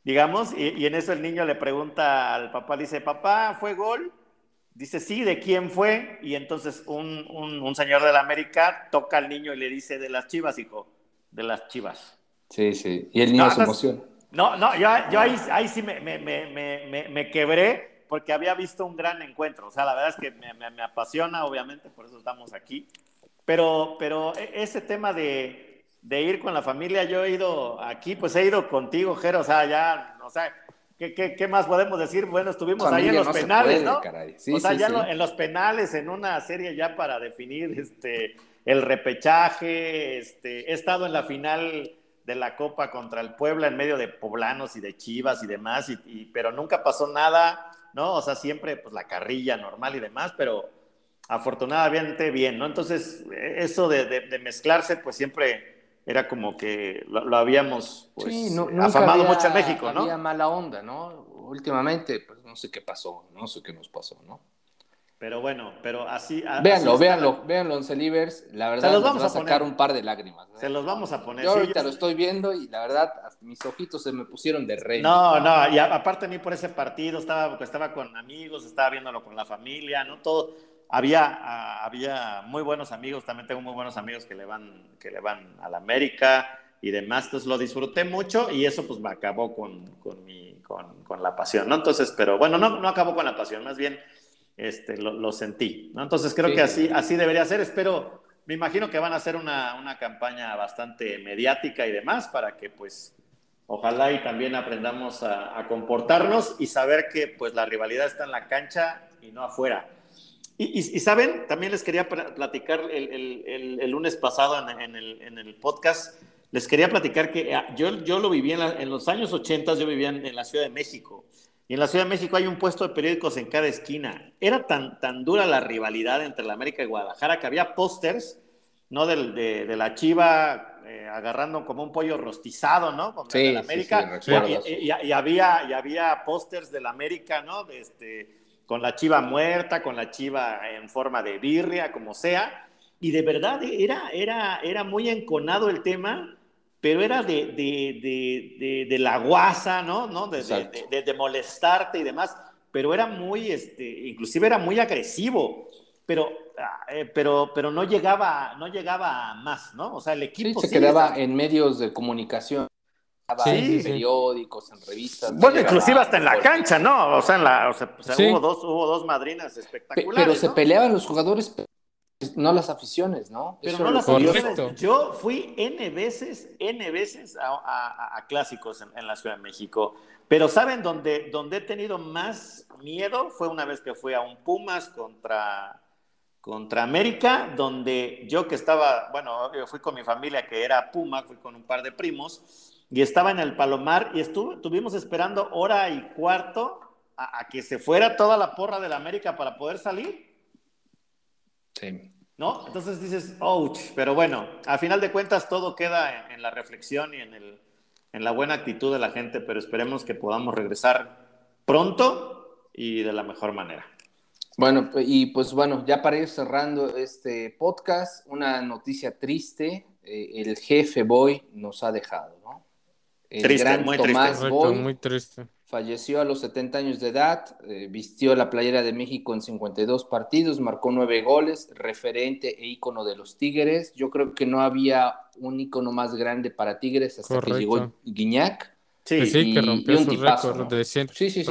digamos, y, y en eso el niño le pregunta al papá, dice, papá, ¿fue gol? Dice, sí, ¿de quién fue? Y entonces un, un, señor de la América toca al niño y le dice, de las chivas, hijo, de las chivas. Sí, sí, y el niño se emociona. No, no, yo, yo ahí, ahí, sí me, me, me, me, quebré porque había visto un gran encuentro. O sea, la verdad es que me, apasiona, obviamente, por eso estamos aquí. Pero, pero e, ese tema de, de ir con la familia, yo he ido aquí, pues he ido contigo, Jero, o sea, ya, o sea, ¿Qué, qué, qué más podemos decir? Bueno, estuvimos ahí en los penales, ¿no? o sea, ya en los penales, en una serie ya para definir este, el repechaje. Este, he estado en la final de la Copa contra el Puebla en medio de poblanos y de chivas y demás, y, pero nunca pasó nada, ¿no? O sea, siempre pues la carrilla normal y demás, pero afortunadamente bien, ¿no? Entonces, eso de, de mezclarse, pues siempre era como que lo, habíamos pues, afamado mucho en México, ¿no? Había mala onda, ¿no? Últimamente, pues no sé qué pasó, no sé qué nos pasó, ¿no? Pero bueno, pero así. Véanlo, véanlo, véanlo en Celivers. La verdad, se vamos va a sacar un par de lágrimas. Se los vamos a poner. Yo ahorita lo estoy viendo y la verdad, mis ojitos se me pusieron de rey. No, no, y aparte a mí por ese partido estaba, estaba con amigos, estaba viéndolo con la familia, ¿no? Todo había, ah, había muy buenos amigos, también tengo muy buenos amigos que le van, que le van a la América y demás, entonces lo disfruté mucho y eso pues me acabó con, con, mi, con, con la pasión, ¿no? Entonces, pero bueno, no, no acabó con la pasión, más bien este, lo, lo sentí, ¿no? Entonces creo que así, así debería ser, espero, me imagino que van a hacer una, una campaña bastante mediática y demás para que pues ojalá y también aprendamos a, a comportarnos y saber que pues la rivalidad está en la cancha y no afuera y, saben, también les quería platicar el, lunes pasado en, el, podcast, les quería platicar que ah, yo, yo lo viví en, los años 80, yo vivía en, la Ciudad de México. Y en la Ciudad de México hay un puesto de periódicos en cada esquina. Era tan, tan dura la rivalidad entre la América y Guadalajara que había pósters, ¿no? De, de, la chiva eh, agarrando como un pollo rostizado, ¿no? Como sí, la América. y, y, había, y había pósters de la América, ¿no? De este, con la chiva muerta, con la chiva en forma de birria, como sea. Y de verdad era, era, era muy enconado el tema, pero era de, de, de, la guasa, ¿no? ¿no? De, molestarte y demás. Pero era muy, este, inclusive era muy agresivo. Pero, ah, eh, pero, pero no llegaba, no llegaba a más, ¿no? O sea, el equipo se quedaba en medios de comunicación en periódicos, en revistas. Bueno, inclusive hasta en la cancha, ¿no? O sea, en la, o sea, hubo, dos, hubo dos madrinas espectaculares. pero se peleaban los jugadores, no las aficiones, ¿no? Pero no las aficiones. Yo fui N veces, N veces a, clásicos en, la Ciudad de México. Pero ¿saben dónde, dónde he tenido más miedo? Fue una vez que fui a un Pumas contra, contra América, donde yo que estaba, bueno, yo fui con mi familia que era Puma, fui con un par de primos y estaba en el Palomar y estuvo, estuvimos esperando hora y cuarto a, que se fuera toda la porra de la América para poder salir. Sí. ¿No? Entonces dices, ouch, pero bueno, a final de cuentas todo queda en, la reflexión y en, el, en la buena actitud de la gente, pero esperemos que podamos regresar pronto y de la mejor manera. Bueno, y pues bueno, ya para ir cerrando este podcast, una noticia triste, eh, el jefe Boy nos ha dejado, ¿no? El triste, gran muy Tomás triste. falleció a los 70 años de edad, eh, vistió la playera de México en 52 partidos, marcó nueve goles, referente e ícono de los Tigres. Yo creo que no había un ícono más grande para Tigres hasta que llegó Guiñac. Sí, sí que rompió su récord de 100 goles. Sí, sí,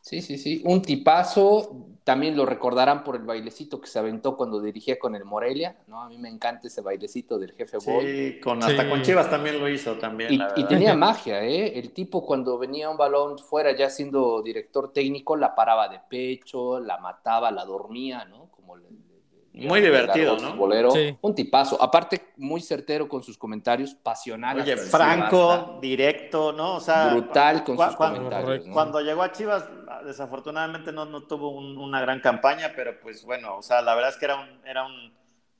sí. Un tipazo. También lo recordarán por el bailecito que se aventó cuando dirigía con el Morelia, ¿no? A mí me encanta ese bailecito del jefe Boy. Sí, con, hasta con Chivas también lo hizo también. Y, tenía [LAUGHS] magia, ¿eh? El tipo cuando venía un balón fuera ya siendo director técnico, la paraba de pecho, la mataba, la dormía, ¿no? Como le, muy divertido, ¿no? Bolero. Un tipazo. Aparte, muy certero con sus comentarios, pasional. Oye, franco, directo, ¿no? O sea, brutal con sus comentarios. Cuando llegó a Chivas, desafortunadamente no, no tuvo una gran campaña, pero pues bueno, o sea, la verdad es que era un, era un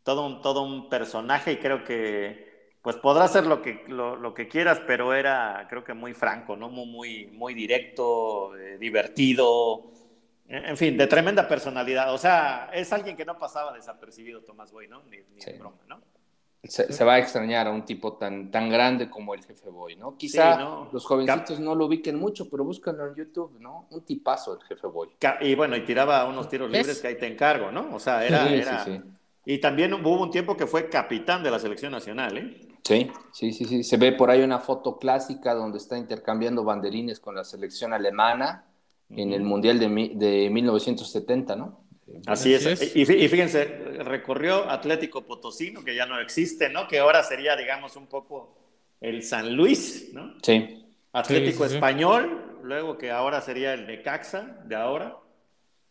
todo un todo un personaje y creo que pues podrá hacer lo que lo, que quieras, pero era creo que muy franco, ¿no? Muy muy, muy directo, eh, divertido en fin, de tremenda personalidad. O sea, es alguien que no pasaba desapercibido, Tomás Boy, ¿no? Ni, ni broma, ¿no? Se, va a extrañar a un tipo tan, tan grande como el jefe Boy, ¿no? Quizá los jovencitos no lo ubiquen mucho, pero búscanlo en YouTube, ¿no? Un tipazo el jefe Boy. Y bueno, y tiraba unos tiros libres que ahí te encargo, ¿no? O sea, era... era... Y también hubo un tiempo que fue capitán de la selección nacional, ¿eh? Sí, sí, sí, sí. Se ve por ahí una foto clásica donde está intercambiando banderines con la selección alemana en el Mundial de, de 1970, ¿no? Así, es. Y, fíjense, recorrió Atlético Potosino, que ya no existe, ¿no? Que ahora sería, digamos, un poco el San Luis, ¿no? Sí. Atlético Español, luego que ahora sería el Necaxa, de ahora,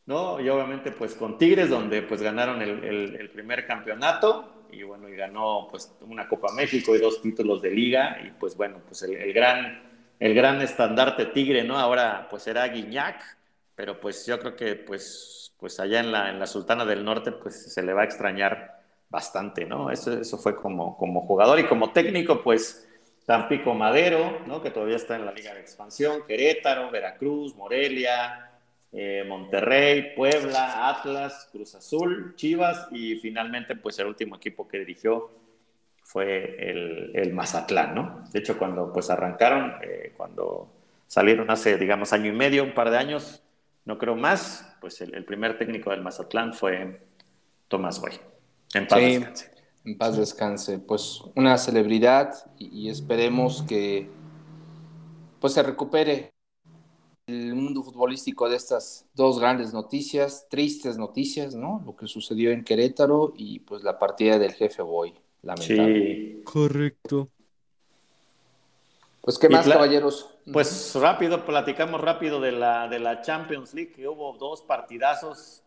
¿no? Y obviamente, pues con Tigres, donde pues ganaron el, el, primer campeonato, y bueno, y ganó pues una Copa México y dos títulos de liga, y pues bueno, pues el gran el gran estandarte tigre, ¿no? Ahora pues será Guiñac, pero pues yo creo que pues, pues allá en la, en la Sultana del Norte pues se le va a extrañar bastante, ¿no? Eso, eso fue como, como jugador y como técnico pues Tampico Madero, ¿no? Que todavía está en la Liga de Expansión, Querétaro, Veracruz, Morelia, eh, Monterrey, Puebla, Atlas, Cruz Azul, Chivas y finalmente pues el último equipo que dirigió fue el, el, Mazatlán, ¿no? De hecho, cuando pues arrancaron, eh, cuando salieron hace, digamos, año y medio, un par de años, no creo más, pues el, primer técnico del Mazatlán fue Tomás Boy. En paz descanse. En paz descanse. Pues una celebridad y, esperemos que pues se recupere el mundo futbolístico de estas dos grandes noticias, tristes noticias, ¿no? Lo que sucedió en Querétaro y pues la partida del jefe Boy. Sí. Correcto. Pues, ¿qué más, caballeros? Pues rápido, platicamos rápido de la, de la Champions League, que hubo dos partidazos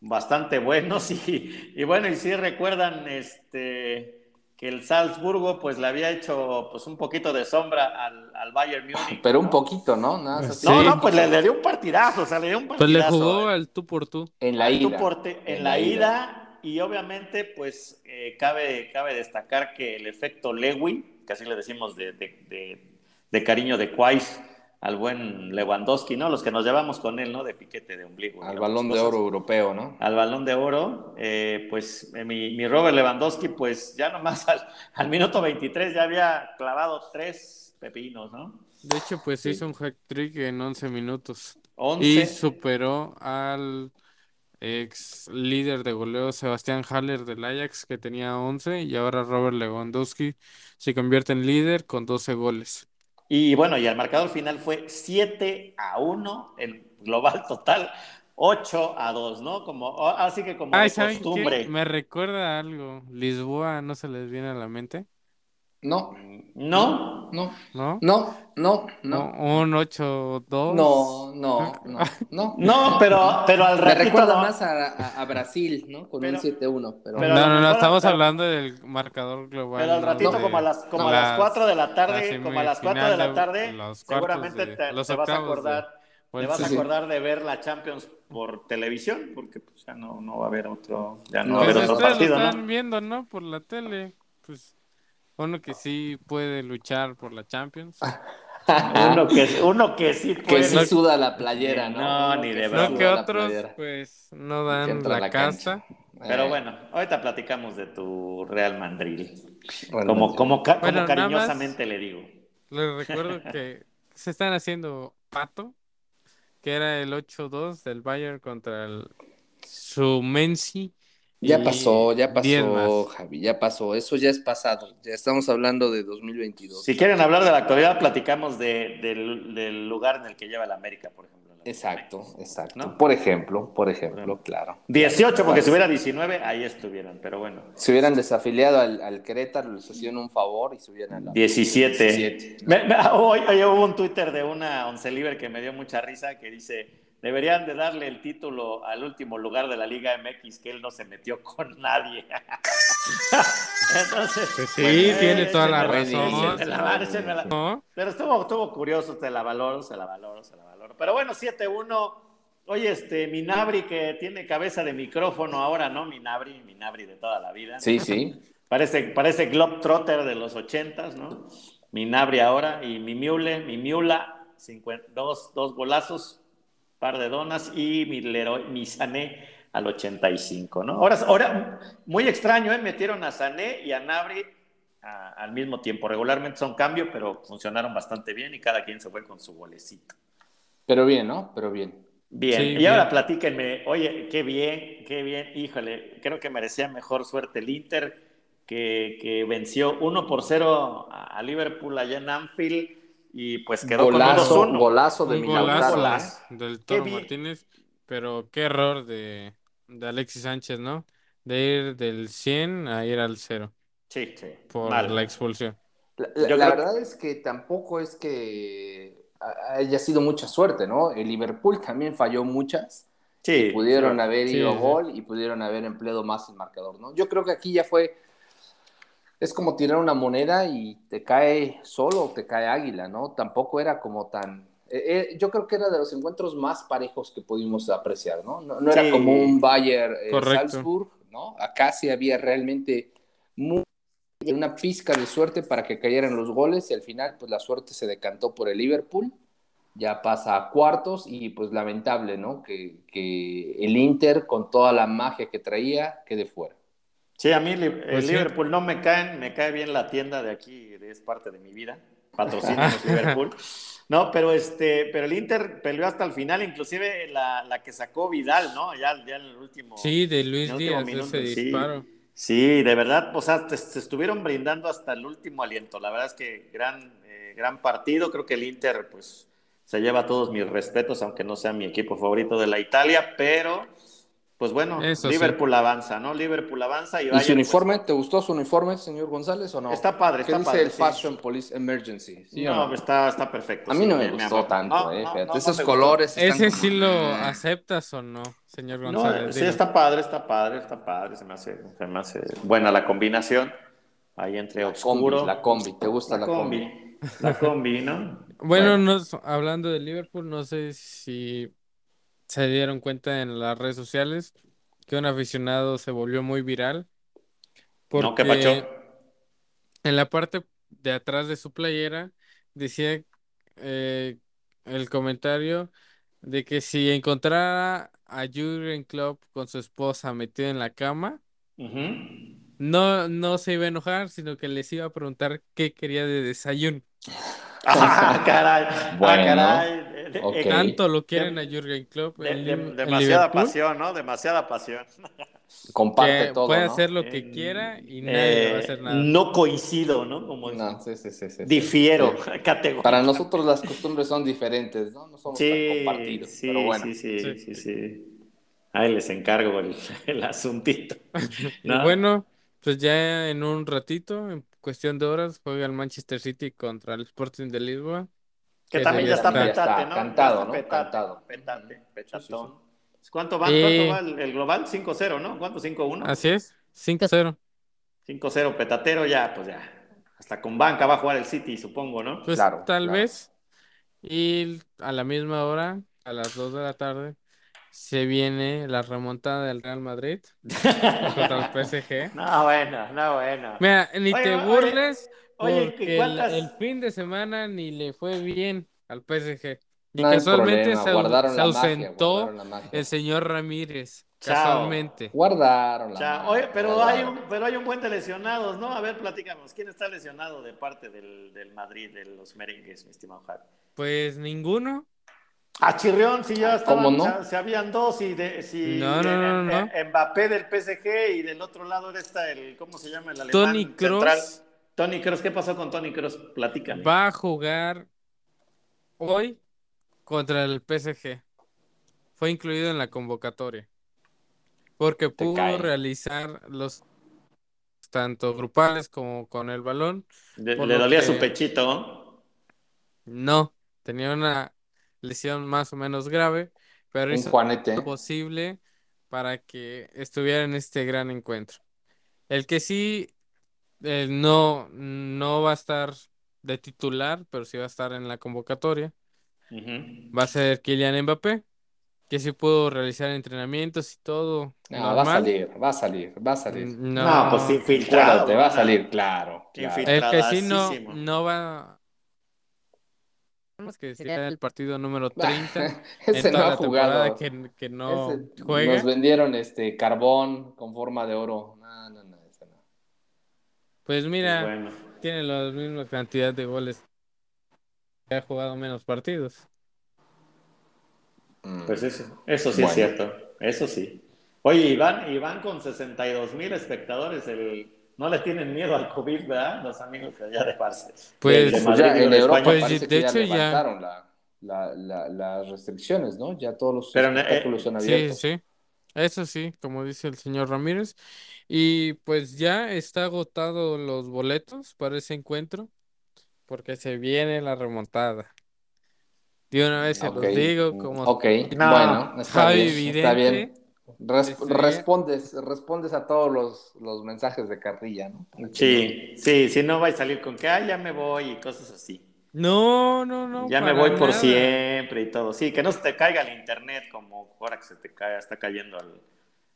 bastante buenos [LAUGHS] y, y bueno, y si recuerdan este, que el Salzburgo pues le había hecho pues un poquito de sombra al, al Bayern Múnich. [LAUGHS] Pero un poquito, ¿no? no, no, pues le, dio un partidazo, o sea, le dio un partidazo. Pues le jugó al tú por tú. En la ida. en, la, ida y obviamente, pues eh, cabe, cabe destacar que el efecto Lewy, que así le decimos de, de, cariño de Quais al buen Lewandowski, ¿no? Los que nos llevamos con él, ¿no? De piquete de ombligo. Al balón de oro europeo, ¿no? Al balón de oro, eh, pues eh, mi, mi, Robert Lewandowski, pues ya nomás [LAUGHS] al, al, minuto 23 ya había clavado tres pepinos, ¿no? De hecho, pues hizo un hack trick en 11 minutos. 11. Y superó al ex líder de goleo Sebastián Haller del Ajax, que tenía 11, y ahora Robert Lewandowski se convierte en líder con 12 goles. Y bueno, y el marcador final fue 7 a 1, el global total 8 a 2, ¿no? Como, así que como de costumbre. Me recuerda algo. Lisboa, ¿no se les viene a la mente? No. No. No. No. No. No. No. Un 8-2. No, no, no. No, [LAUGHS] no pero, pero al ratito. Me recuerda más a, a, Brasil, ¿no? Con un 7-1. Pero... no, no, no, estamos hablando del marcador global. Pero al ratito, como a las, como a las 4 de la tarde, como a las 4 de la tarde, seguramente te, te, vas a acordar. De, te vas a acordar de ver la Champions por televisión, porque pues, ya no, no va a haber otro, ya no, va a haber otro partido, lo están viendo, ¿no? Por la tele, pues uno que sí puede luchar por la Champions. uno, [LAUGHS] que, uno que sí puede. Que sí suda la playera, ¿no? No, ni de verdad. No que otros, pues, no dan la, casa. Pero eh. bueno, ahorita platicamos de tu Real Madrid. como, como, como cariñosamente le digo. Les [LAUGHS] recuerdo que se están haciendo pato, que era el 8-2 del Bayern contra el Sumensi ya pasó, ya pasó, Javi, ya pasó. Eso ya es pasado. Ya estamos hablando de 2022. Si quieren hablar de la actualidad, platicamos del, lugar en el que lleva el América, por ejemplo. Exacto, exacto. Por ejemplo, por ejemplo, claro. 18, porque si hubiera 19, ahí estuvieran, pero bueno. Si hubieran desafiliado al, al Querétaro, les hacían un favor y subieran a la 17. hoy, hubo un Twitter de una Onceliver que me dio mucha risa que dice deberían de darle el título al último lugar de la Liga MX, que él no se metió con nadie. [LAUGHS] Entonces, sí, tiene toda la razón. Pero estuvo, estuvo curioso, te la valoro, se la valoro, se la valoro. Pero bueno, 7-1. Oye, este, Minabri que tiene cabeza de micrófono ahora, ¿no? Minabri, Minabri de toda la vida. Sí, sí. [LAUGHS] Parece, parece Globetrotter de los ochentas, ¿no? Minabri ahora y mi Miule, mi Miula, dos, dos golazos, par de donas y mi, Leroy, mi Sané al 85, ¿no? Ahora, ahora muy extraño, ¿eh? Metieron a Sané y a Nabri al mismo tiempo. Regularmente son cambios, pero funcionaron bastante bien y cada quien se fue con su golecito. Pero bien, ¿no? Pero bien. Bien, y ahora platíquenme, oye, qué bien, qué bien, híjole, creo que merecía mejor suerte el Inter, que, que venció 1 por 0 a Liverpool allá en Anfield y pues quedó golazo, con 2 Golazo de golazo del Toro Martínez, pero qué error de, de, Alexis Sánchez, ¿no? De ir del 100 a ir al 0. Sí, sí. Por la expulsión. La, verdad es que tampoco es que haya sido mucha suerte, ¿no? El Liverpool también falló muchas. Sí. Pudieron haber ido a gol y pudieron haber empleado más el marcador, ¿no? Yo creo que aquí ya fue es como tirar una moneda y te cae solo o te cae águila, ¿no? Tampoco era como tan... Eh, eh, yo creo que era de los encuentros más parejos que pudimos apreciar, ¿no? No, era como un Bayern eh, Salzburg, ¿no? Acá sí había realmente una pizca de suerte para que cayeran los goles y al final pues la suerte se decantó por el Liverpool, ya pasa a cuartos y pues lamentable, ¿no? Que, que el Inter con toda la magia que traía quede fuera. Sí, a mí el pues Liverpool no me caen, me cae bien la tienda de aquí, es parte de mi vida. Patrocinamos [LAUGHS] Liverpool. No, pero este, pero el Inter peleó hasta el final, inclusive la, la que sacó Vidal, ¿no? Ya, ya en el último. Sí, de Luis Díaz, ese disparo. Sí, de verdad, o sea, se estuvieron brindando hasta el último aliento. La verdad es que gran, eh, gran partido. Creo que el Inter, pues, se lleva todos mis respetos, aunque no sea mi equipo favorito de la Italia, pero pues bueno, Liverpool avanza, ¿no? Liverpool avanza y vaya. ¿Y su pues, uniforme? ¿Te gustó su uniforme, señor González, o no? Está padre, ¿Qué está dice el Fashion Police Emergency? no, está, está perfecto. A mí no me gustó tanto, eh. Esos colores. ¿Ese sí lo aceptas o no, señor González? sí, está padre, está padre, está padre. Se me hace, se me hace buena la combinación. Ahí entre oscuro. la combi, ¿te gusta la, combi? La combi, ¿no? [LAUGHS] Bueno, Nos, hablando de Liverpool, no sé si se dieron cuenta en las redes sociales que un aficionado se volvió muy viral. Porque no, En la parte de atrás de su playera decía eh, el comentario de que si encontrara a Jurgen Klopp con su esposa metida en la cama, no, no se iba a enojar, sino que les iba a preguntar qué quería de desayuno. [LAUGHS] Ah, caray. Ah, caray. Tanto lo quieren a Jürgen Klopp. demasiada pasión, ¿no? Demasiada pasión. [LAUGHS] Comparte todo. Puede hacer lo que quiera y nadie va a hacer nada. No coincido, ¿no? Como difiero, [LAUGHS] Para nosotros las costumbres son diferentes, ¿no? No somos tan compartidos. pero bueno. Sí, sí, sí, sí. Ahí les encargo el, [LAUGHS] el asuntito. y bueno, pues ya en un ratito, en cuestión de horas, juega el Manchester City contra el Sporting de Lisboa. Que, también ya está, petate, ¿no? Cantado, ¿no? Cantado. Petate, petatón. ¿Cuánto va, ¿Cuánto va el, global? 5-0, ¿no? ¿Cuánto? 5-1. Así es, 5-0. 5-0, petatero ya, pues ya. Hasta con banca va a jugar el City, supongo, ¿no? Pues claro, tal vez. Y a la misma hora, a las 2 de la tarde, se viene la remontada del Real Madrid [LAUGHS] contra el PSG. No, bueno, no, bueno. Mira, ni te burles. Oye, el, fin de semana ni le fue bien al PSG. Y casualmente se, ausentó el señor Ramírez. Casualmente. Guardaron la Oye, pero hay un, pero hay un buen de lesionados, ¿no? A ver, platícanos. ¿Quién está lesionado de parte del, del Madrid, de los merengues, mi estimado Javi? Pues ninguno. A Chirrión, sí, ya estaban, no? se, habían dos y de, si no, no, no, Mbappé del PSG y del otro lado está el, ¿cómo se llama? El alemán Tony Kroos. Tony Kroos, ¿qué pasó con Tony Kroos? Platícame. Va a jugar hoy contra el PSG. fue incluido en la convocatoria. Porque pudo realizar los tanto grupales como con el balón. ¿Le, dolía su pechito? No, tenía una lesión más o menos grave, pero es posible para que estuviera en este gran encuentro. El que sí eh, no, no va a estar de titular, pero sí va a estar en la convocatoria. Va a ser Kylian Mbappé, que sí pudo realizar entrenamientos y todo. No, va a salir, va a salir, va a salir. Mm, no, pues infiltrado. Te va a salir, claro. El que sí no, no va. que sería el partido número 30. [LAUGHS] ese no ha jugado. Que, que no juega. Nos vendieron este carbón con forma de oro. No, no, ese no. Pues mira, tiene la misma cantidad de goles. Ha jugado menos partidos. Mm. Pues eso, eso sí es cierto, eso sí. Oye, Iván, Iván con 62 mil espectadores, el, no le tienen miedo al COVID, ¿verdad? Los amigos allá de Barcelona. Pues, de, ya en Europa pues, de hecho ya levantaron La, la, las restricciones, ¿no? Ya todos los Pero, eh, son abiertos. Sí, sí. Eso sí, como dice el señor Ramírez. Y pues ya está agotado los boletos para ese encuentro, porque se viene la remontada. De una vez se los digo, como Ok, bueno, está bien, está bien. respondes, respondes a todos los, los, mensajes de carrilla, ¿no? Sí, sí, si no va a salir con que, ah, ya me voy y cosas así. No, no, no. Ya me voy por siempre y todo. Sí, que no se te caiga el internet como ahora que se te cae, está cayendo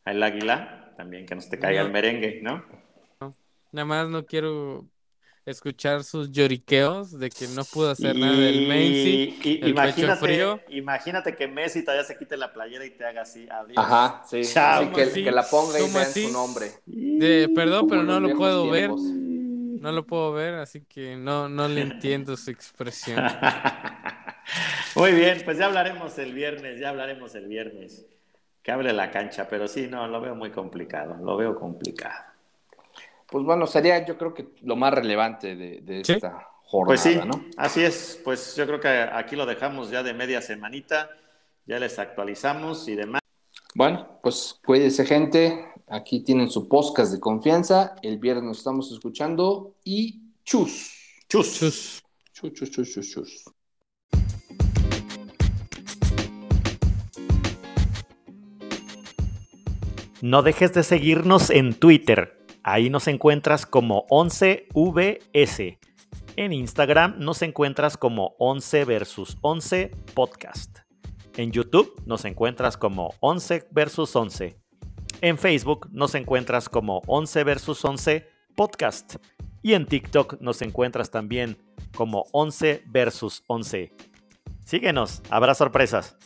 al, águila, también que no se te caiga el merengue, ¿no? no. Nada más no quiero escuchar sus lloriqueos de que no pudo hacer nada del Messi. Y, imagínate, frío. imagínate que Messi todavía se quite la playera y te haga así, adiós. Ajá, sí. que, la ponga y vean su nombre. perdón, pero no lo puedo ver. No lo puedo ver, así que no, no le entiendo su expresión. [LAUGHS] Muy bien, pues ya hablaremos el viernes, ya hablaremos el viernes. Que hable la cancha, pero sí, no, lo veo muy complicado, lo veo complicado. Pues bueno, sería yo creo que lo más relevante de, esta jornada, pues sí, ¿no? Así es, pues yo creo que aquí lo dejamos ya de media semanita, ya les actualizamos y demás. Bueno, pues cuídese gente, aquí tienen su podcast de confianza, el viernes nos estamos escuchando y chus. Chus. Chus. Chus, chus, chus, chus, chus. No dejes de seguirnos en Twitter Ahí nos encuentras como 11VS. En Instagram nos encuentras como 11 versus 11 podcast. En YouTube nos encuentras como 11 versus 11. En Facebook nos encuentras como 11 versus 11 podcast. Y en TikTok nos encuentras también como 11 versus 11. Síguenos, habrá sorpresas.